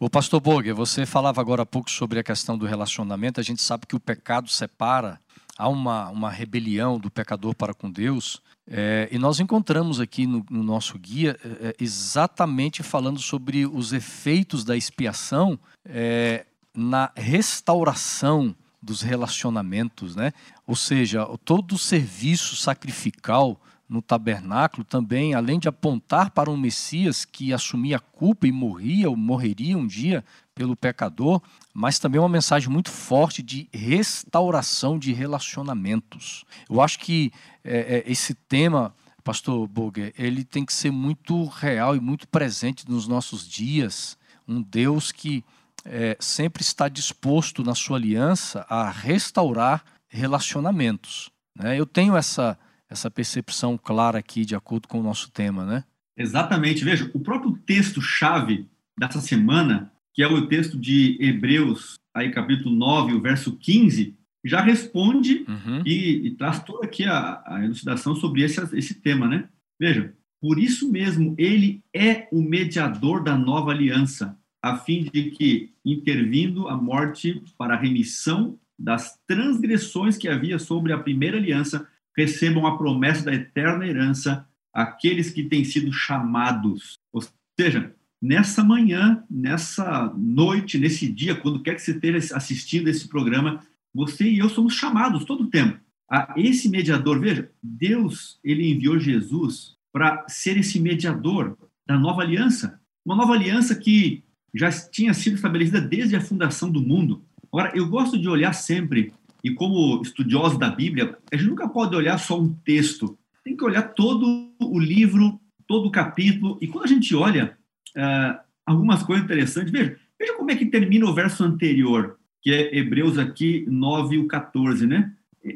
Speaker 1: O pastor Boger, você falava agora há pouco sobre a questão do relacionamento. A gente sabe que o pecado separa, há uma, uma rebelião do pecador para com Deus. É, e nós encontramos aqui no, no nosso guia é, é exatamente falando sobre os efeitos da expiação é, na restauração dos relacionamentos, né? Ou seja, todo o serviço sacrificial no tabernáculo também, além de apontar para um Messias que assumia a culpa e morria ou morreria um dia pelo pecador, mas também uma mensagem muito forte de restauração de relacionamentos. Eu acho que é, é, esse tema, Pastor Boger, ele tem que ser muito real e muito presente nos nossos dias. Um Deus que é, sempre está disposto na sua aliança a restaurar relacionamentos. Né? Eu tenho essa essa percepção clara aqui de acordo com o nosso tema, né?
Speaker 3: Exatamente. Veja, o próprio texto-chave dessa semana, que é o texto de Hebreus, aí capítulo 9, o verso 15, já responde uhum. e, e, traz toda aqui a, a elucidação sobre esse, esse tema, né? Veja, por isso mesmo, ele é o mediador da nova aliança, a fim de que, intervindo a morte para a remissão das transgressões que havia sobre a primeira aliança, recebam a promessa da eterna herança aqueles que têm sido chamados. Ou seja, nessa manhã, nessa noite, nesse dia, quando quer que você esteja assistindo esse programa, você e eu somos chamados todo o tempo a esse mediador. Veja, Deus ele enviou Jesus para ser esse mediador da nova aliança, uma nova aliança que já tinha sido estabelecida desde a fundação do mundo. Agora, eu gosto de olhar sempre e como estudioso da Bíblia, a gente nunca pode olhar só um texto, tem que olhar todo o livro, todo o capítulo. E quando a gente olha uh, algumas coisas interessantes, veja, veja como é que termina o verso anterior, que é Hebreus aqui 9 e 14, né?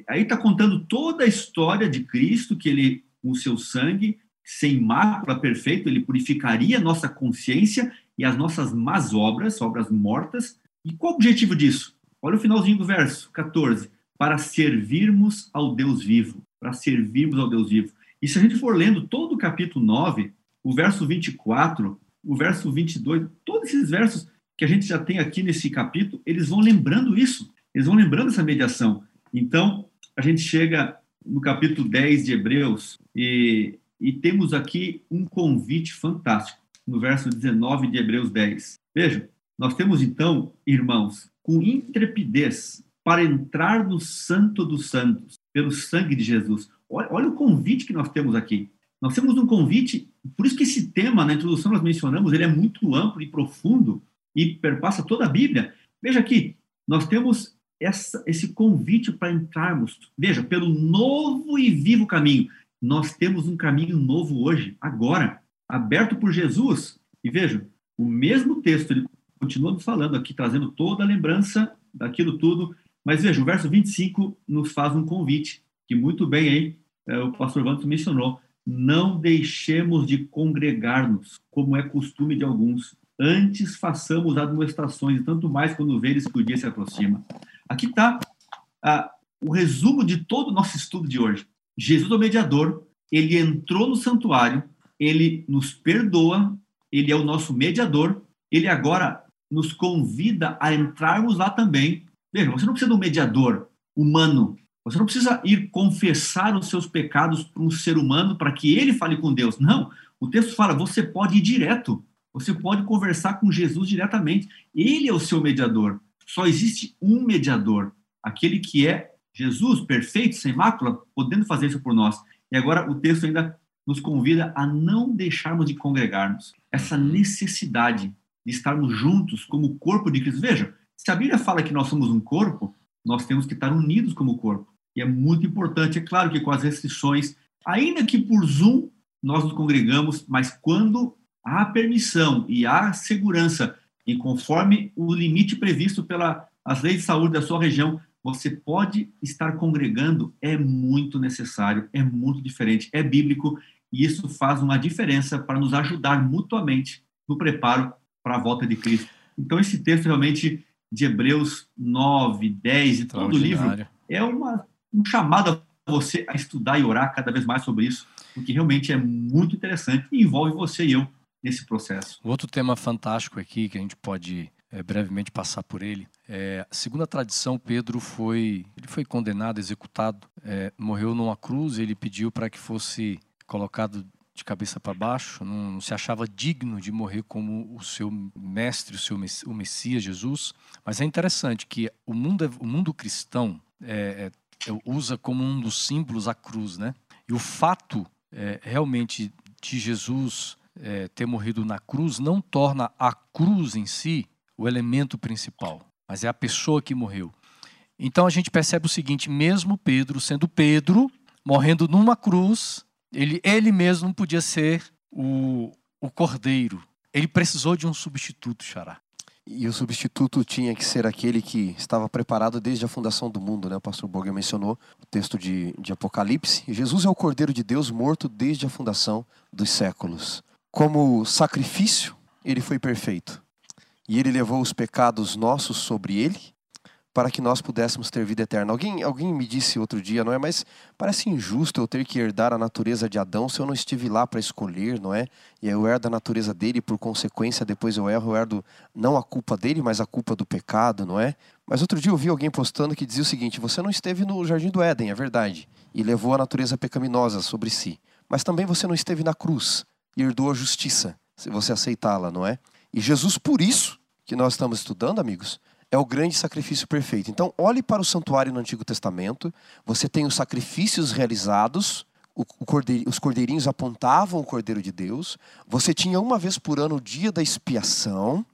Speaker 3: Aí está contando toda a história de Cristo, que ele, com o seu sangue, sem mácula perfeito, ele purificaria a nossa consciência e as nossas más obras, obras mortas. E qual o objetivo disso? Olha o finalzinho do verso 14. Para servirmos ao Deus vivo. Para servirmos ao Deus vivo. E se a gente for lendo todo o capítulo 9, o verso 24, o verso 22, todos esses versos que a gente já tem aqui nesse capítulo, eles vão lembrando isso. Eles vão lembrando essa mediação. Então, a gente chega no capítulo 10 de Hebreus e, e temos aqui um convite fantástico, no verso 19 de Hebreus 10. Veja, nós temos então, irmãos, com intrepidez para entrar no Santo dos Santos, pelo sangue de Jesus. Olha, olha, o convite que nós temos aqui. Nós temos um convite, por isso que esse tema, na introdução nós mencionamos, ele é muito amplo e profundo e perpassa toda a Bíblia. Veja aqui, nós temos essa, esse convite para entrarmos, veja, pelo novo e vivo caminho. Nós temos um caminho novo hoje, agora, aberto por Jesus. E veja, o mesmo texto, ele continuamos falando aqui, trazendo toda a lembrança daquilo tudo. Mas veja, o verso 25 nos faz um convite, que muito bem aí é, o pastor Vantos mencionou. Não deixemos de congregar-nos, como é costume de alguns. Antes façamos administrações, tanto mais quando veres que o dia se aproxima. Aqui está o resumo de todo o nosso estudo de hoje. Jesus é o mediador, ele entrou no santuário, ele nos perdoa, ele é o nosso mediador, ele agora nos convida a entrarmos lá também. Veja, você não precisa de um mediador humano. Você não precisa ir confessar os seus pecados para um ser humano para que ele fale com Deus. Não. O texto fala, você pode ir direto. Você pode conversar com Jesus diretamente. Ele é o seu mediador. Só existe um mediador, aquele que é Jesus, perfeito, sem mácula, podendo fazer isso por nós. E agora o texto ainda nos convida a não deixarmos de congregarmos. Essa necessidade de estarmos juntos como corpo de Cristo. Veja, se a Bíblia fala que nós somos um corpo, nós temos que estar unidos como corpo. E é muito importante, é claro que com as restrições, ainda que por Zoom nós nos congregamos, mas quando há permissão e há segurança, e conforme o limite previsto pela as leis de saúde da sua região, você pode estar congregando, é muito necessário, é muito diferente, é bíblico e isso faz uma diferença para nos ajudar mutuamente no preparo para a volta de Cristo. Então, esse texto realmente de Hebreus 9, 10 e todo o livro é uma, um chamado a você a estudar e orar cada vez mais sobre isso, porque realmente é muito interessante e envolve você e eu nesse processo.
Speaker 1: Outro tema fantástico aqui que a gente pode é, brevemente passar por ele. É, segundo a tradição, Pedro foi ele foi condenado, executado, é, morreu numa cruz. Ele pediu para que fosse colocado de cabeça para baixo. Não, não, se achava digno de morrer como o seu mestre, o seu o Messias Jesus. Mas é interessante que o mundo o mundo cristão é, é, usa como um dos símbolos a cruz, né? E o fato é, realmente de Jesus é, ter morrido na cruz não torna a cruz em si o elemento principal, mas é a pessoa que morreu. Então a gente percebe o seguinte: mesmo Pedro, sendo Pedro, morrendo numa cruz, ele, ele mesmo podia ser o, o cordeiro. Ele precisou de um substituto, Xará.
Speaker 2: E o substituto tinha que ser aquele que estava preparado desde a fundação do mundo, né? O pastor Borger mencionou o texto de, de Apocalipse. Jesus é o Cordeiro de Deus morto desde a fundação dos séculos. Como sacrifício, ele foi perfeito. E ele levou os pecados nossos sobre ele, para que nós pudéssemos ter vida eterna. Alguém, alguém me disse outro dia, não é? Mas parece injusto eu ter que herdar a natureza de Adão se eu não estive lá para escolher, não é? E eu herdo a natureza dele, por consequência, depois eu erro, eu herdo não a culpa dele, mas a culpa do pecado, não é? Mas outro dia eu vi alguém postando que dizia o seguinte: você não esteve no jardim do Éden, é verdade, e levou a natureza pecaminosa sobre si. Mas também você não esteve na cruz e herdou a justiça, se você aceitá-la, não é? E Jesus, por isso que nós estamos estudando, amigos, é o grande sacrifício perfeito. Então, olhe para o santuário no Antigo Testamento, você tem os sacrifícios realizados, os cordeirinhos apontavam o Cordeiro de Deus, você tinha uma vez por ano o dia da expiação,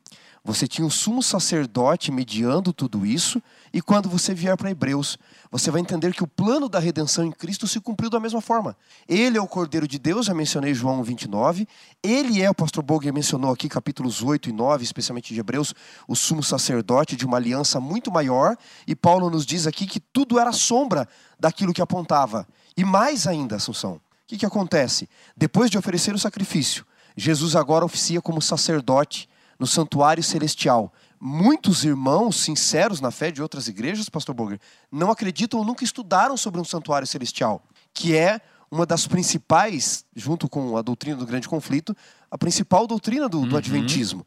Speaker 2: você tinha o sumo sacerdote mediando tudo isso, e quando você vier para Hebreus, você vai entender que o plano da redenção em Cristo se cumpriu da mesma forma. Ele é o Cordeiro de Deus, já mencionei João 29. Ele é, o pastor Boger mencionou aqui, capítulos 8 e 9, especialmente de Hebreus, o sumo sacerdote de uma aliança muito maior. E Paulo nos diz aqui que tudo era sombra daquilo que apontava. E mais ainda, Assunção, o que, que acontece? Depois de oferecer o sacrifício, Jesus agora oficia como sacerdote no santuário celestial. Muitos irmãos sinceros na fé de outras igrejas, pastor Boger, não acreditam ou nunca estudaram sobre um santuário celestial, que é uma das principais, junto com a doutrina do grande conflito, a principal doutrina do, do uhum. Adventismo.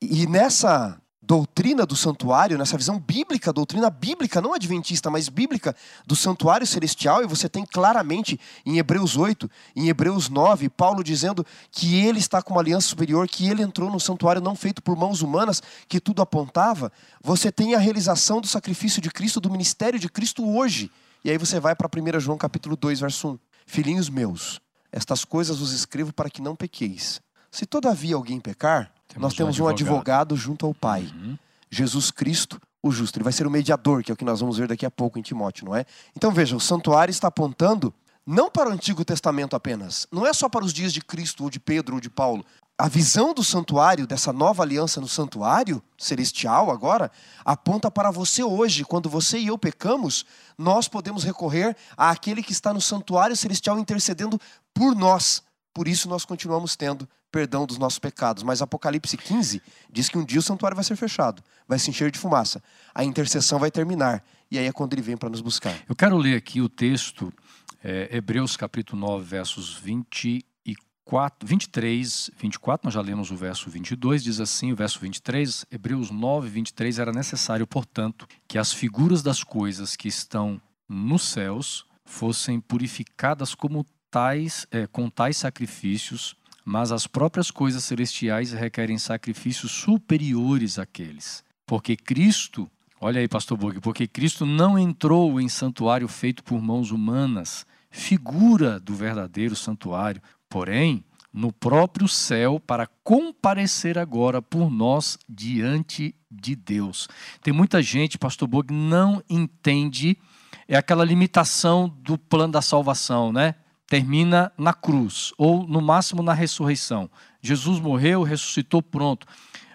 Speaker 2: E nessa doutrina do santuário, nessa visão bíblica, doutrina bíblica, não adventista, mas bíblica, do santuário celestial, e você tem claramente em Hebreus 8, em Hebreus 9, Paulo dizendo que ele está com uma aliança superior, que ele entrou no santuário não feito por mãos humanas, que tudo apontava. Você tem a realização do sacrifício de Cristo, do ministério de Cristo hoje. E aí você vai para 1 João capítulo 2, verso 1. Filhinhos meus, estas coisas vos escrevo para que não pequeis. Se todavia alguém pecar, temos nós temos um advogado. advogado junto ao Pai. Uhum. Jesus Cristo, o justo. Ele vai ser o mediador, que é o que nós vamos ver daqui a pouco em Timóteo, não é? Então veja, o santuário está apontando não para o Antigo Testamento apenas, não é só para os dias de Cristo ou de Pedro ou de Paulo. A visão do santuário, dessa nova aliança no santuário celestial agora, aponta para você hoje. Quando você e eu pecamos, nós podemos recorrer àquele que está no santuário celestial intercedendo por nós. Por isso nós continuamos tendo perdão dos nossos pecados. Mas Apocalipse 15 diz que um dia o santuário vai ser fechado, vai se encher de fumaça. A intercessão vai terminar. E aí é quando ele vem para nos buscar.
Speaker 1: Eu quero ler aqui o texto, é, Hebreus capítulo 9, versos 24, 23, 24, nós já lemos o verso 22, diz assim, o verso 23, Hebreus 9, 23, era necessário, portanto, que as figuras das coisas que estão nos céus fossem purificadas como tais, é, com tais sacrifícios mas as próprias coisas celestiais requerem sacrifícios superiores àqueles. Porque Cristo, olha aí, pastor Bug, porque Cristo não entrou em santuário feito por mãos humanas, figura do verdadeiro santuário, porém, no próprio céu, para comparecer agora por nós diante de Deus. Tem muita gente, pastor Bug, não entende é aquela limitação do plano da salvação, né? Termina na cruz, ou no máximo na ressurreição. Jesus morreu, ressuscitou, pronto.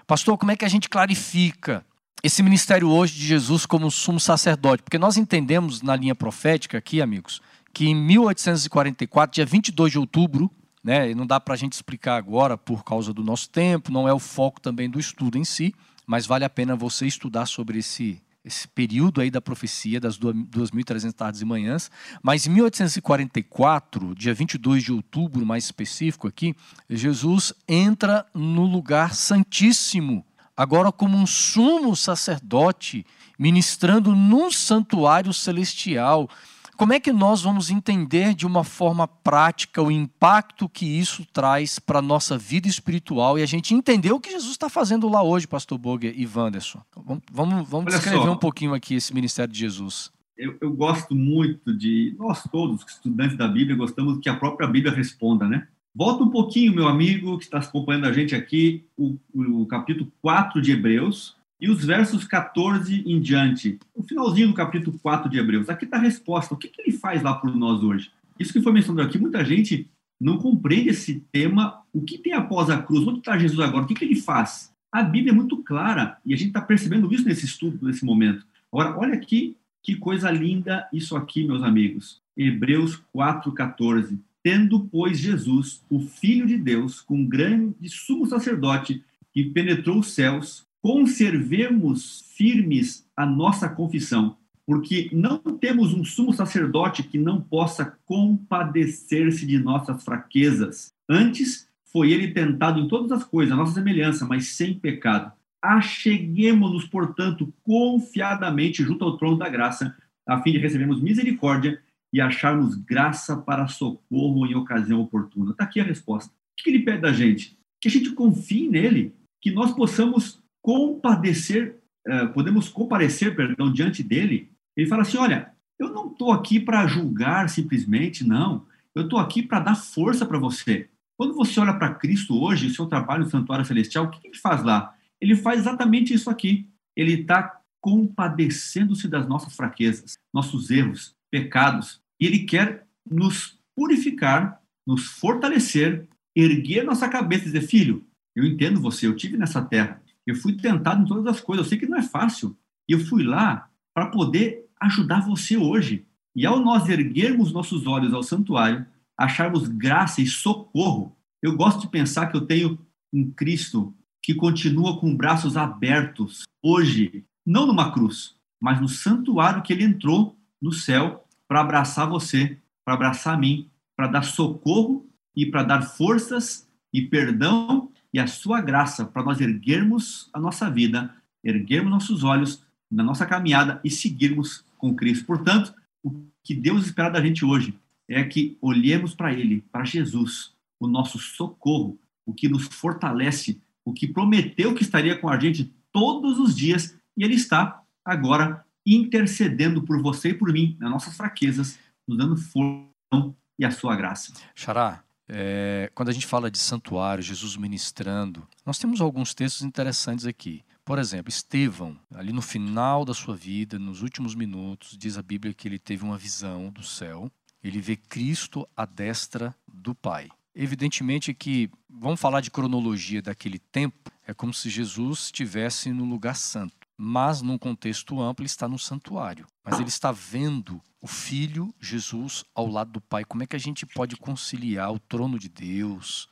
Speaker 1: Pastor, como é que a gente clarifica esse ministério hoje de Jesus como sumo sacerdote, porque nós entendemos na linha profética aqui, amigos, que em 1844, dia 22 de outubro, né, não dá para a gente explicar agora por causa do nosso tempo, não é o foco também do estudo em si, mas vale a pena você estudar sobre esse, esse período aí da profecia das 2.300 tardes e manhãs. Mas em 1844, dia 22 de outubro, mais específico aqui, Jesus entra no lugar santíssimo, agora como um sumo sacerdote, ministrando num santuário celestial. Como é que nós vamos entender de uma forma prática o impacto que isso traz para a nossa vida espiritual e a gente entender o que Jesus está fazendo lá hoje, Pastor Boger e Wanderson? Vamos, vamos, vamos descrever só, um pouquinho aqui esse ministério de Jesus.
Speaker 3: Eu, eu, gosto muito de. Nós todos, estudantes da Bíblia, gostamos que a própria Bíblia responda, né? Volta um pouquinho, meu amigo que está acompanhando a gente aqui, o, o capítulo 4 de Hebreus, e os versos 14 em diante, o finalzinho do capítulo 4 de Hebreus. Aqui está a resposta. O que, que ele faz lá por nós hoje? Isso que foi mencionado aqui, muita gente não compreende esse tema. O que tem após a cruz? Onde está Jesus agora? O que, que ele faz? A Bíblia é muito clara e a gente está percebendo isso nesse estudo, nesse momento. Agora, olha aqui que coisa linda isso aqui, meus amigos. Hebreus 4,14. Tendo, pois, Jesus, o Filho de Deus, com grande sumo sacerdote, que penetrou os céus, conservemos firmes a nossa confissão, porque não temos um sumo sacerdote que não possa compadecer-se de nossas fraquezas. Antes, foi ele tentado em todas as coisas, a nossa semelhança, mas sem pecado. Acheguemos-nos, portanto, confiadamente junto ao trono da graça, a fim de recebermos misericórdia e acharmos graça para socorro em ocasião oportuna. Está aqui a resposta. O que ele pede da gente? Que a gente confie nele, que nós possamos compadecer, uh, podemos comparecer, perdão, diante dele. Ele fala assim: olha, eu não estou aqui para julgar simplesmente, não. Eu estou aqui para dar força para você. Quando você olha para Cristo hoje, o seu trabalho no Santuário Celestial, o que ele faz lá? Ele faz exatamente isso aqui. Ele está compadecendo-se das nossas fraquezas, nossos erros, pecados. E ele quer nos purificar, nos fortalecer, erguer nossa cabeça e dizer: Filho, eu entendo você, eu tive nessa terra, eu fui tentado em todas as coisas. Eu sei que não é fácil. E eu fui lá para poder ajudar você hoje. E ao nós erguermos nossos olhos ao santuário, acharmos graça e socorro, eu gosto de pensar que eu tenho um Cristo que continua com braços abertos hoje, não numa cruz, mas no santuário que ele entrou no céu para abraçar você, para abraçar mim, para dar socorro e para dar forças e perdão e a sua graça para nós erguermos a nossa vida, erguermos nossos olhos na nossa caminhada e seguirmos com Cristo. Portanto, o que Deus espera da gente hoje é que olhemos para Ele, para Jesus, o nosso socorro, o que nos fortalece, o que prometeu que estaria com a gente todos os dias e Ele está agora intercedendo por você e por mim nas nossas fraquezas, nos dando força e a sua graça.
Speaker 1: Xará, é, quando a gente fala de santuário, Jesus ministrando, nós temos alguns textos interessantes aqui. Por exemplo, Estevão, ali no final da sua vida, nos últimos minutos, diz a Bíblia que ele teve uma visão do céu. Ele vê Cristo à destra do Pai. Evidentemente que, vamos falar de cronologia daquele tempo, é como se Jesus estivesse no lugar santo. Mas, num contexto amplo, ele está no santuário. Mas ele está vendo o Filho Jesus ao lado do Pai. Como é que a gente pode conciliar o trono de Deus?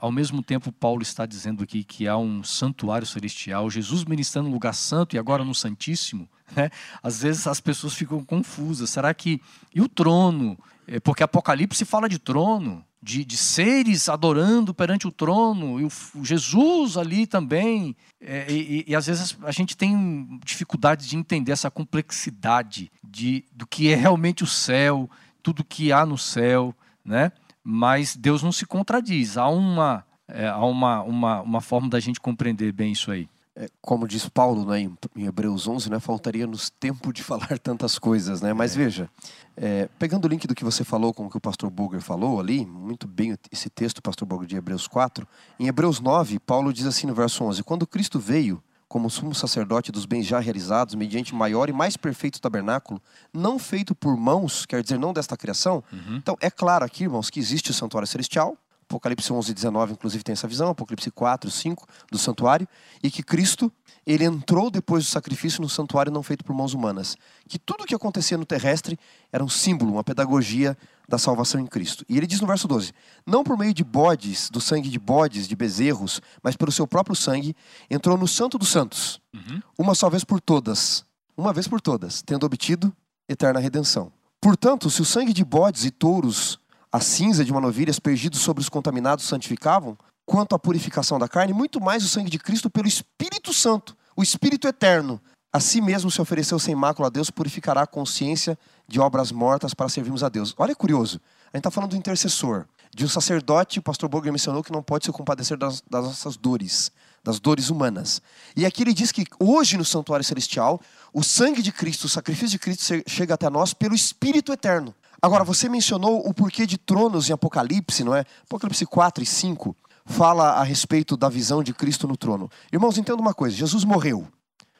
Speaker 1: Ao mesmo tempo, Paulo está dizendo aqui que há um santuário celestial, Jesus ministrando no lugar santo e agora no Santíssimo. Né? Às vezes as pessoas ficam confusas. Será que. E o trono? É, porque Apocalipse fala de trono de, de, seres adorando perante o trono, e o, o Jesus ali também. É, e, e, às vezes a gente tem dificuldade de entender essa complexidade de, do que é realmente o céu, tudo que há no céu, né? Mas Deus não se contradiz, há uma, é, há uma, uma, uma forma da gente compreender bem isso aí.
Speaker 2: É, como diz Paulo né, em, Hebreus 11, né, faltaria-nos tempo de falar tantas coisas, né? Mas é. veja, é, pegando o link do que você falou com o que o pastor Boger falou ali, muito bem esse texto, pastor Boger, de Hebreus 4, em Hebreus 9, Paulo diz assim no verso 11, Quando Cristo veio como sumo sacerdote dos bens já realizados, mediante maior e mais perfeito tabernáculo, não feito por mãos, quer dizer, não desta criação. Uhum. Então, é claro aqui, irmãos, que existe o santuário celestial, Apocalipse 11, 19, inclusive, tem essa visão, Apocalipse 4, 5, do santuário, e que Cristo, ele entrou depois do sacrifício no santuário não feito por mãos humanas. Que tudo o que acontecia no terrestre era um símbolo, uma pedagogia da salvação em Cristo. E ele diz no verso 12: Não por meio de bodes, do sangue de bodes, de bezerros, mas pelo seu próprio sangue, entrou no Santo dos Santos, uhum. uma só vez por todas, uma vez por todas, tendo obtido eterna redenção. Portanto, se o sangue de bodes e touros, a cinza de uma novilha aspergidos sobre os contaminados santificavam, quanto à purificação da carne, muito mais o sangue de Cristo pelo Espírito Santo, o Espírito eterno, a si mesmo se ofereceu sem mácula a Deus, purificará a consciência de obras mortas para servirmos a Deus. Olha que curioso, a gente está falando do intercessor, de um sacerdote, o pastor Boger mencionou que não pode se compadecer das, das nossas dores, das dores humanas. E aqui ele diz que hoje no santuário celestial, o sangue de Cristo, o sacrifício de Cristo chega até nós pelo Espírito eterno. Agora, você mencionou o porquê de tronos em Apocalipse, não é? Apocalipse 4 e 5 fala a respeito da visão de Cristo no trono. Irmãos, entenda uma coisa: Jesus morreu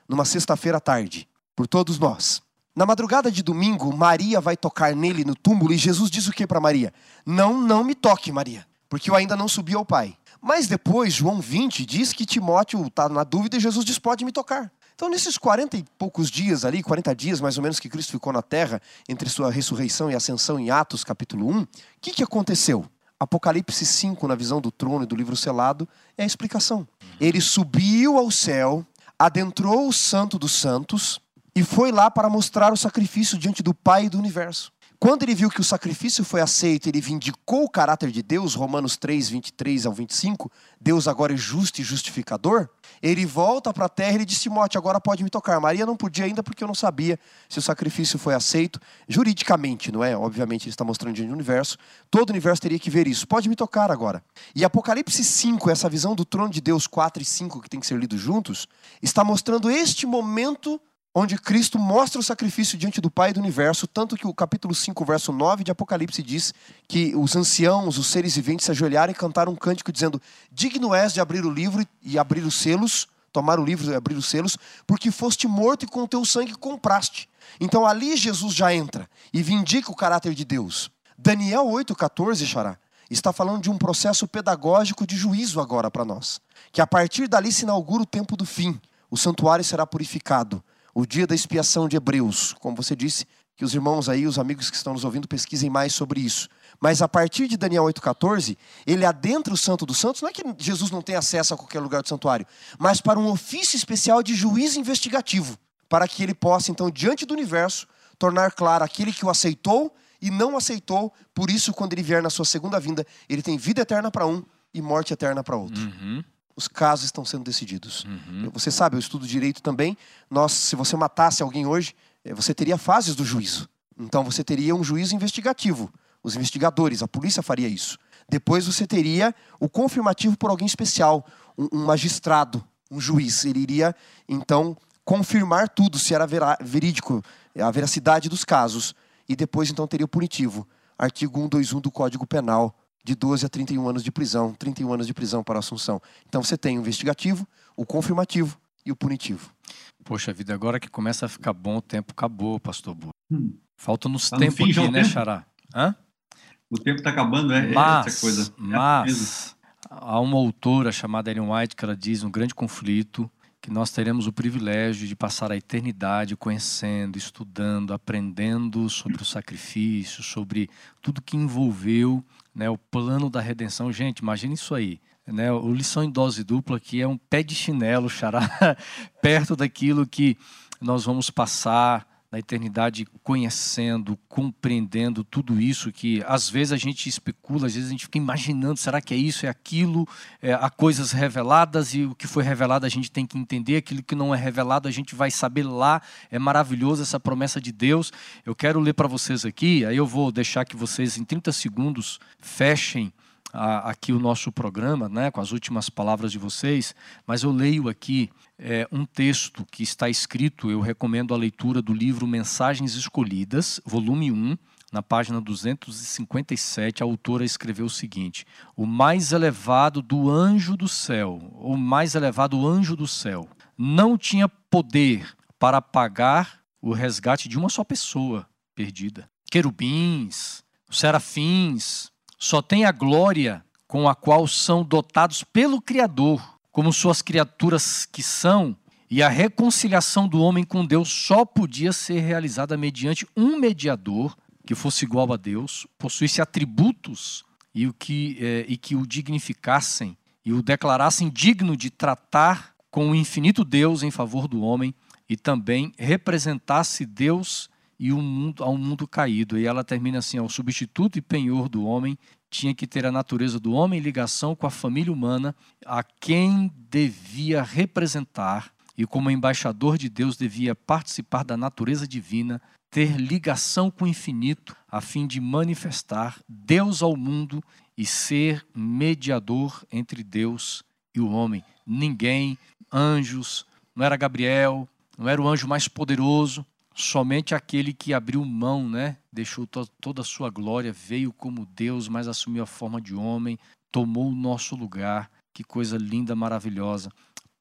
Speaker 2: numa sexta-feira à tarde por todos nós. Na madrugada de domingo, Maria vai tocar nele no túmulo e Jesus diz o que para Maria? Não, não me toque, Maria, porque eu ainda não subi ao Pai. Mas depois, João 20 diz que Timóteo está na dúvida e Jesus diz: pode me tocar. Então, nesses 40 e poucos dias ali, 40 dias mais ou menos que Cristo ficou na terra, entre sua ressurreição e ascensão em Atos capítulo 1, o que, que aconteceu? Apocalipse 5, na visão do trono e do livro selado, é a explicação. Ele subiu ao céu, adentrou o Santo dos Santos e foi lá para mostrar o sacrifício diante do Pai do universo. Quando ele viu que o sacrifício foi aceito, ele vindicou o caráter de Deus, Romanos 3, 23 ao 25, Deus agora é justo e justificador. Ele volta para a terra e disse: Timóteo, agora pode me tocar. Maria não podia ainda porque eu não sabia se o sacrifício foi aceito, juridicamente, não é? Obviamente ele está mostrando diante do universo. Todo o universo teria que ver isso. Pode me tocar agora. E Apocalipse 5, essa visão do trono de Deus 4 e 5 que tem que ser lido juntos, está mostrando este momento onde Cristo mostra o sacrifício diante do Pai do universo, tanto que o capítulo 5, verso 9 de Apocalipse diz que os anciãos, os seres viventes se ajoelharam e cantaram um cântico dizendo: Digno és de abrir o livro e abrir os selos, tomar o livro e abrir os selos, porque foste morto e com o teu sangue compraste. Então ali Jesus já entra e vindica o caráter de Deus. Daniel 8,14, Xará, está falando de um processo pedagógico de juízo agora para nós. Que a partir dali se inaugura o tempo do fim. O santuário será purificado o dia da expiação de Hebreus. Como você disse, que os irmãos aí, os amigos que estão nos ouvindo, pesquisem mais sobre isso. Mas a partir de Daniel 8,14, ele adentra o Santo dos Santos. Não é que Jesus não tem acesso a qualquer lugar do santuário, mas para um ofício especial de juiz investigativo, para que ele possa, então, diante do universo, tornar claro aquele que o aceitou e não aceitou. Por isso, quando ele vier na sua segunda vinda, ele tem vida eterna para um e morte eterna para outro. Uhum os casos estão sendo decididos. Uhum. Você sabe, eu estudo direito também. Nós, se você matasse alguém hoje, eh, você teria fases do juízo. Então você teria um juízo investigativo. Os investigadores, a polícia faria isso. Depois você teria o confirmativo por alguém especial, um, um magistrado, um juiz. Ele iria então confirmar tudo, se era verídico, a veracidade dos casos. E depois então teria o punitivo. Artigo 121 do Código Penal de 12 a 31 anos de prisão, 31 anos de prisão para a Assunção. Então você tem o investigativo, o confirmativo e o punitivo.
Speaker 1: Poxa vida, agora que começa a ficar bom, o tempo acabou, pastor Boa. Hum. Falta nos tá tempos aqui, né, tempo. Xará? Hã?
Speaker 3: O tempo está acabando, é,
Speaker 1: mas,
Speaker 3: essa coisa.
Speaker 1: É mas há uma autora chamada Ellen White que ela diz um grande conflito que nós teremos o privilégio de passar a eternidade conhecendo, estudando, aprendendo sobre o sacrifício, sobre tudo que envolveu né, o plano da redenção. Gente, imagine isso aí. Né, o lição em dose dupla que é um pé de chinelo, xará, perto daquilo que nós vamos passar na eternidade conhecendo, compreendendo tudo isso que às vezes a gente especula, às vezes a gente fica imaginando, será que é isso, é aquilo? É, há coisas reveladas e o que foi revelado a gente tem que entender, aquilo que não é revelado a gente vai saber lá. É maravilhoso essa promessa de Deus. Eu quero ler para vocês aqui, aí eu vou deixar que vocês em 30 segundos fechem a, aqui o nosso programa, né, com as últimas palavras de vocês, mas eu leio aqui é, um texto que está escrito, eu recomendo a leitura do livro Mensagens Escolhidas, volume 1, na página 257, a autora escreveu o seguinte: O mais elevado do anjo do céu, o mais elevado anjo do céu, não tinha poder para pagar o resgate de uma só pessoa perdida. Querubins, serafins, só tem a glória com a qual são dotados pelo Criador, como suas criaturas que são, e a reconciliação do homem com Deus só podia ser realizada mediante um mediador que fosse igual a Deus, possuísse atributos e, o que, é, e que o dignificassem e o declarassem digno de tratar com o infinito Deus em favor do homem e também representasse Deus e mundo ao mundo caído. E ela termina assim: o substituto e penhor do homem tinha que ter a natureza do homem em ligação com a família humana, a quem devia representar e como embaixador de Deus devia participar da natureza divina, ter ligação com o infinito, a fim de manifestar Deus ao mundo e ser mediador entre Deus e o homem. Ninguém, anjos, não era Gabriel, não era o anjo mais poderoso, somente aquele que abriu mão, né? Deixou to toda a sua glória, veio como Deus, mas assumiu a forma de homem, tomou o nosso lugar. Que coisa linda, maravilhosa.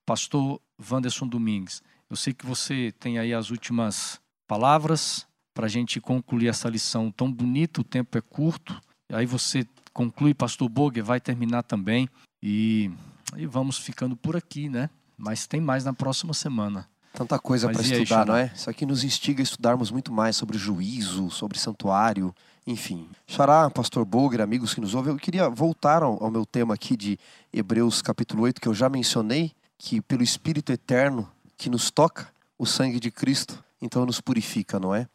Speaker 1: Pastor Wanderson Domingues, eu sei que você tem aí as últimas palavras para a gente concluir essa lição tão bonita, o tempo é curto. Aí você conclui, Pastor Boger, vai terminar também. E, e vamos ficando por aqui, né? Mas tem mais na próxima semana.
Speaker 2: Tanta coisa para estudar, não é? Isso aqui nos instiga a estudarmos muito mais sobre juízo, sobre santuário, enfim. Xará, pastor Boger, amigos que nos ouvem, eu queria voltar ao, ao meu tema aqui de Hebreus capítulo 8, que eu já mencionei, que pelo Espírito Eterno que nos toca, o sangue de Cristo, então nos purifica, não é?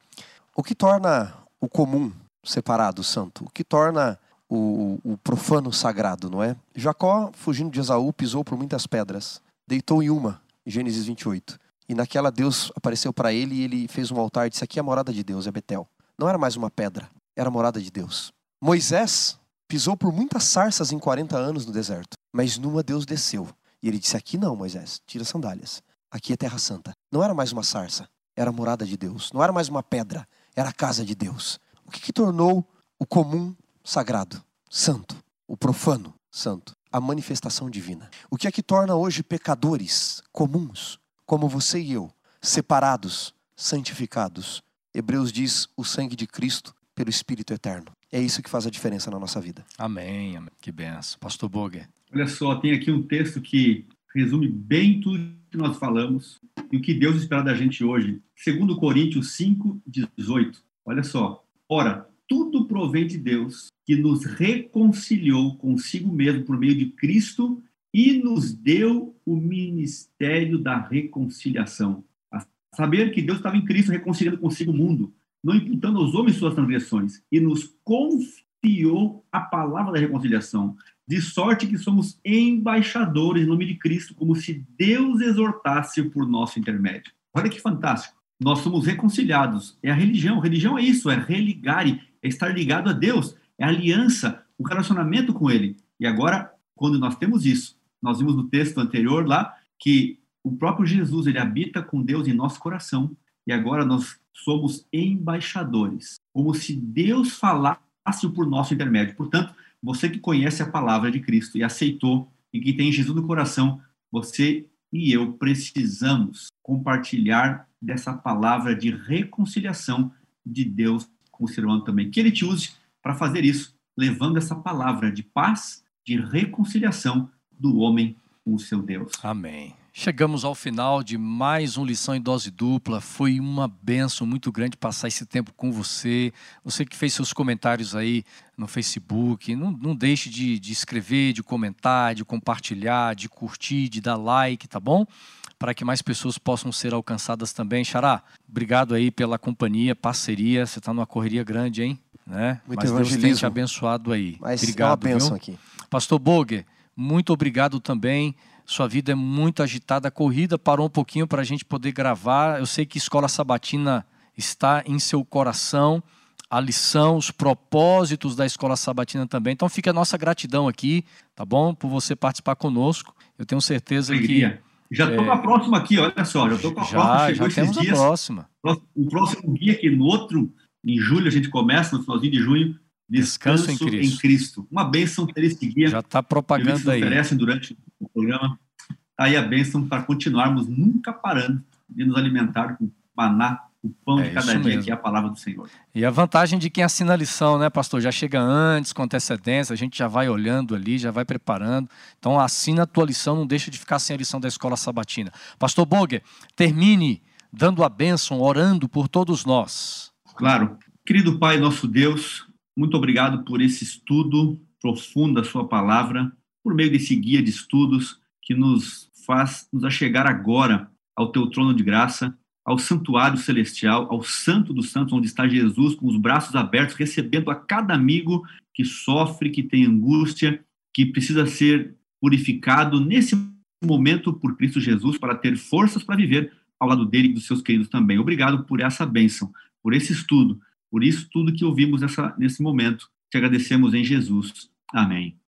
Speaker 2: O que torna o comum separado, santo? O que torna o, o, profano sagrado, não é? Jacó, fugindo de Esaú, pisou por muitas pedras, deitou em uma, Gênesis 28. E naquela Deus apareceu para ele e ele fez um altar e disse: Aqui é a morada de Deus, é Betel. Não era mais uma pedra, era a morada de Deus. Moisés pisou por muitas sarças em 40 anos no deserto, mas numa Deus desceu. E ele disse: Aqui não, Moisés, tira sandálias. Aqui é Terra Santa. Não era mais uma sarça, era a morada de Deus. Não era mais uma pedra, era a casa de Deus. O que, que tornou o comum sagrado, santo, o profano santo? A manifestação divina. O que é que torna hoje pecadores comuns, como você e eu, separados, santificados. Hebreus diz o sangue de Cristo pelo Espírito Eterno. É isso que faz a diferença na nossa vida.
Speaker 1: Amém, amém. Que benção. Pastor Boger.
Speaker 3: Olha só, tem aqui um texto que resume bem tudo que nós falamos e o que Deus espera da gente hoje. Segundo Coríntios 5, 18. Olha só. Ora, tudo provém de Deus, que nos reconciliou consigo mesmo por meio de Cristo e nos deu o ministério da reconciliação. A saber que Deus estava em Cristo reconciliando consigo o mundo, não imputando aos homens suas transgressões, e nos confiou a palavra da reconciliação, de sorte que somos embaixadores em nome de Cristo, como se Deus exortasse por nosso intermédio. Olha que fantástico. Nós somos reconciliados. É a religião. Religião é isso, é religar, é estar ligado a Deus, é aliança, o relacionamento com Ele. E agora, quando nós temos isso, nós vimos no texto anterior lá que o próprio Jesus ele habita com Deus em nosso coração e agora nós somos embaixadores, como se Deus falasse por nosso intermédio. Portanto, você que conhece a palavra de Cristo e aceitou e que tem Jesus no coração, você e eu precisamos compartilhar dessa palavra de reconciliação de Deus com o ser humano também. Que ele te use para fazer isso, levando essa palavra de paz, de reconciliação do homem com o seu Deus.
Speaker 1: Amém. Chegamos ao final de mais uma lição em dose dupla. Foi uma benção muito grande passar esse tempo com você. Você que fez seus comentários aí no Facebook. Não, não deixe de, de escrever, de comentar, de compartilhar, de curtir, de dar like, tá bom? Para que mais pessoas possam ser alcançadas também. Xará, obrigado aí pela companhia, parceria. Você está numa correria grande, hein? Né?
Speaker 2: Muito Mas Deus tem te
Speaker 1: abençoado aí.
Speaker 2: Mas
Speaker 1: obrigado,
Speaker 2: é uma benção
Speaker 1: viu?
Speaker 2: aqui.
Speaker 1: Pastor Boger, muito obrigado também. Sua vida é muito agitada. A corrida parou um pouquinho para a gente poder gravar. Eu sei que Escola Sabatina está em seu coração. A lição, os propósitos da Escola Sabatina também. Então fica a nossa gratidão aqui, tá bom? Por você participar conosco. Eu tenho certeza Alegria.
Speaker 3: que. Já estou é... com a próxima aqui, olha só. Já estou com a
Speaker 1: já,
Speaker 3: próxima.
Speaker 1: Chegou já temos dias. a próxima.
Speaker 3: O próximo guia aqui no outro, em julho, a gente começa, no finalzinho de junho, Descanso, Descanso em, Cristo. em, Cristo. Uma bênção ter esse guia.
Speaker 1: Já está propagando aí.
Speaker 3: oferecem durante o programa. Está aí a bênção para continuarmos nunca parando de nos alimentar com maná o pão é de cada dia, mesmo. que é a palavra do Senhor.
Speaker 1: E a vantagem de quem assina a lição, né, pastor? Já chega antes, com antecedência, a gente já vai olhando ali, já vai preparando. Então, assina a tua lição, não deixa de ficar sem a lição da escola sabatina. Pastor Boger, termine dando a bênção, orando por todos nós.
Speaker 3: Claro. Querido Pai, nosso Deus, muito obrigado por esse estudo profundo da Sua palavra, por meio desse guia de estudos que nos faz nos achegar agora ao Teu trono de graça ao santuário celestial, ao santo dos santos, onde está Jesus com os braços abertos, recebendo a cada amigo que sofre, que tem angústia, que precisa ser purificado nesse momento por Cristo Jesus para ter forças para viver ao lado dele e dos seus queridos também. Obrigado por essa bênção, por esse estudo, por isso tudo que ouvimos nessa, nesse momento. Te agradecemos em Jesus. Amém.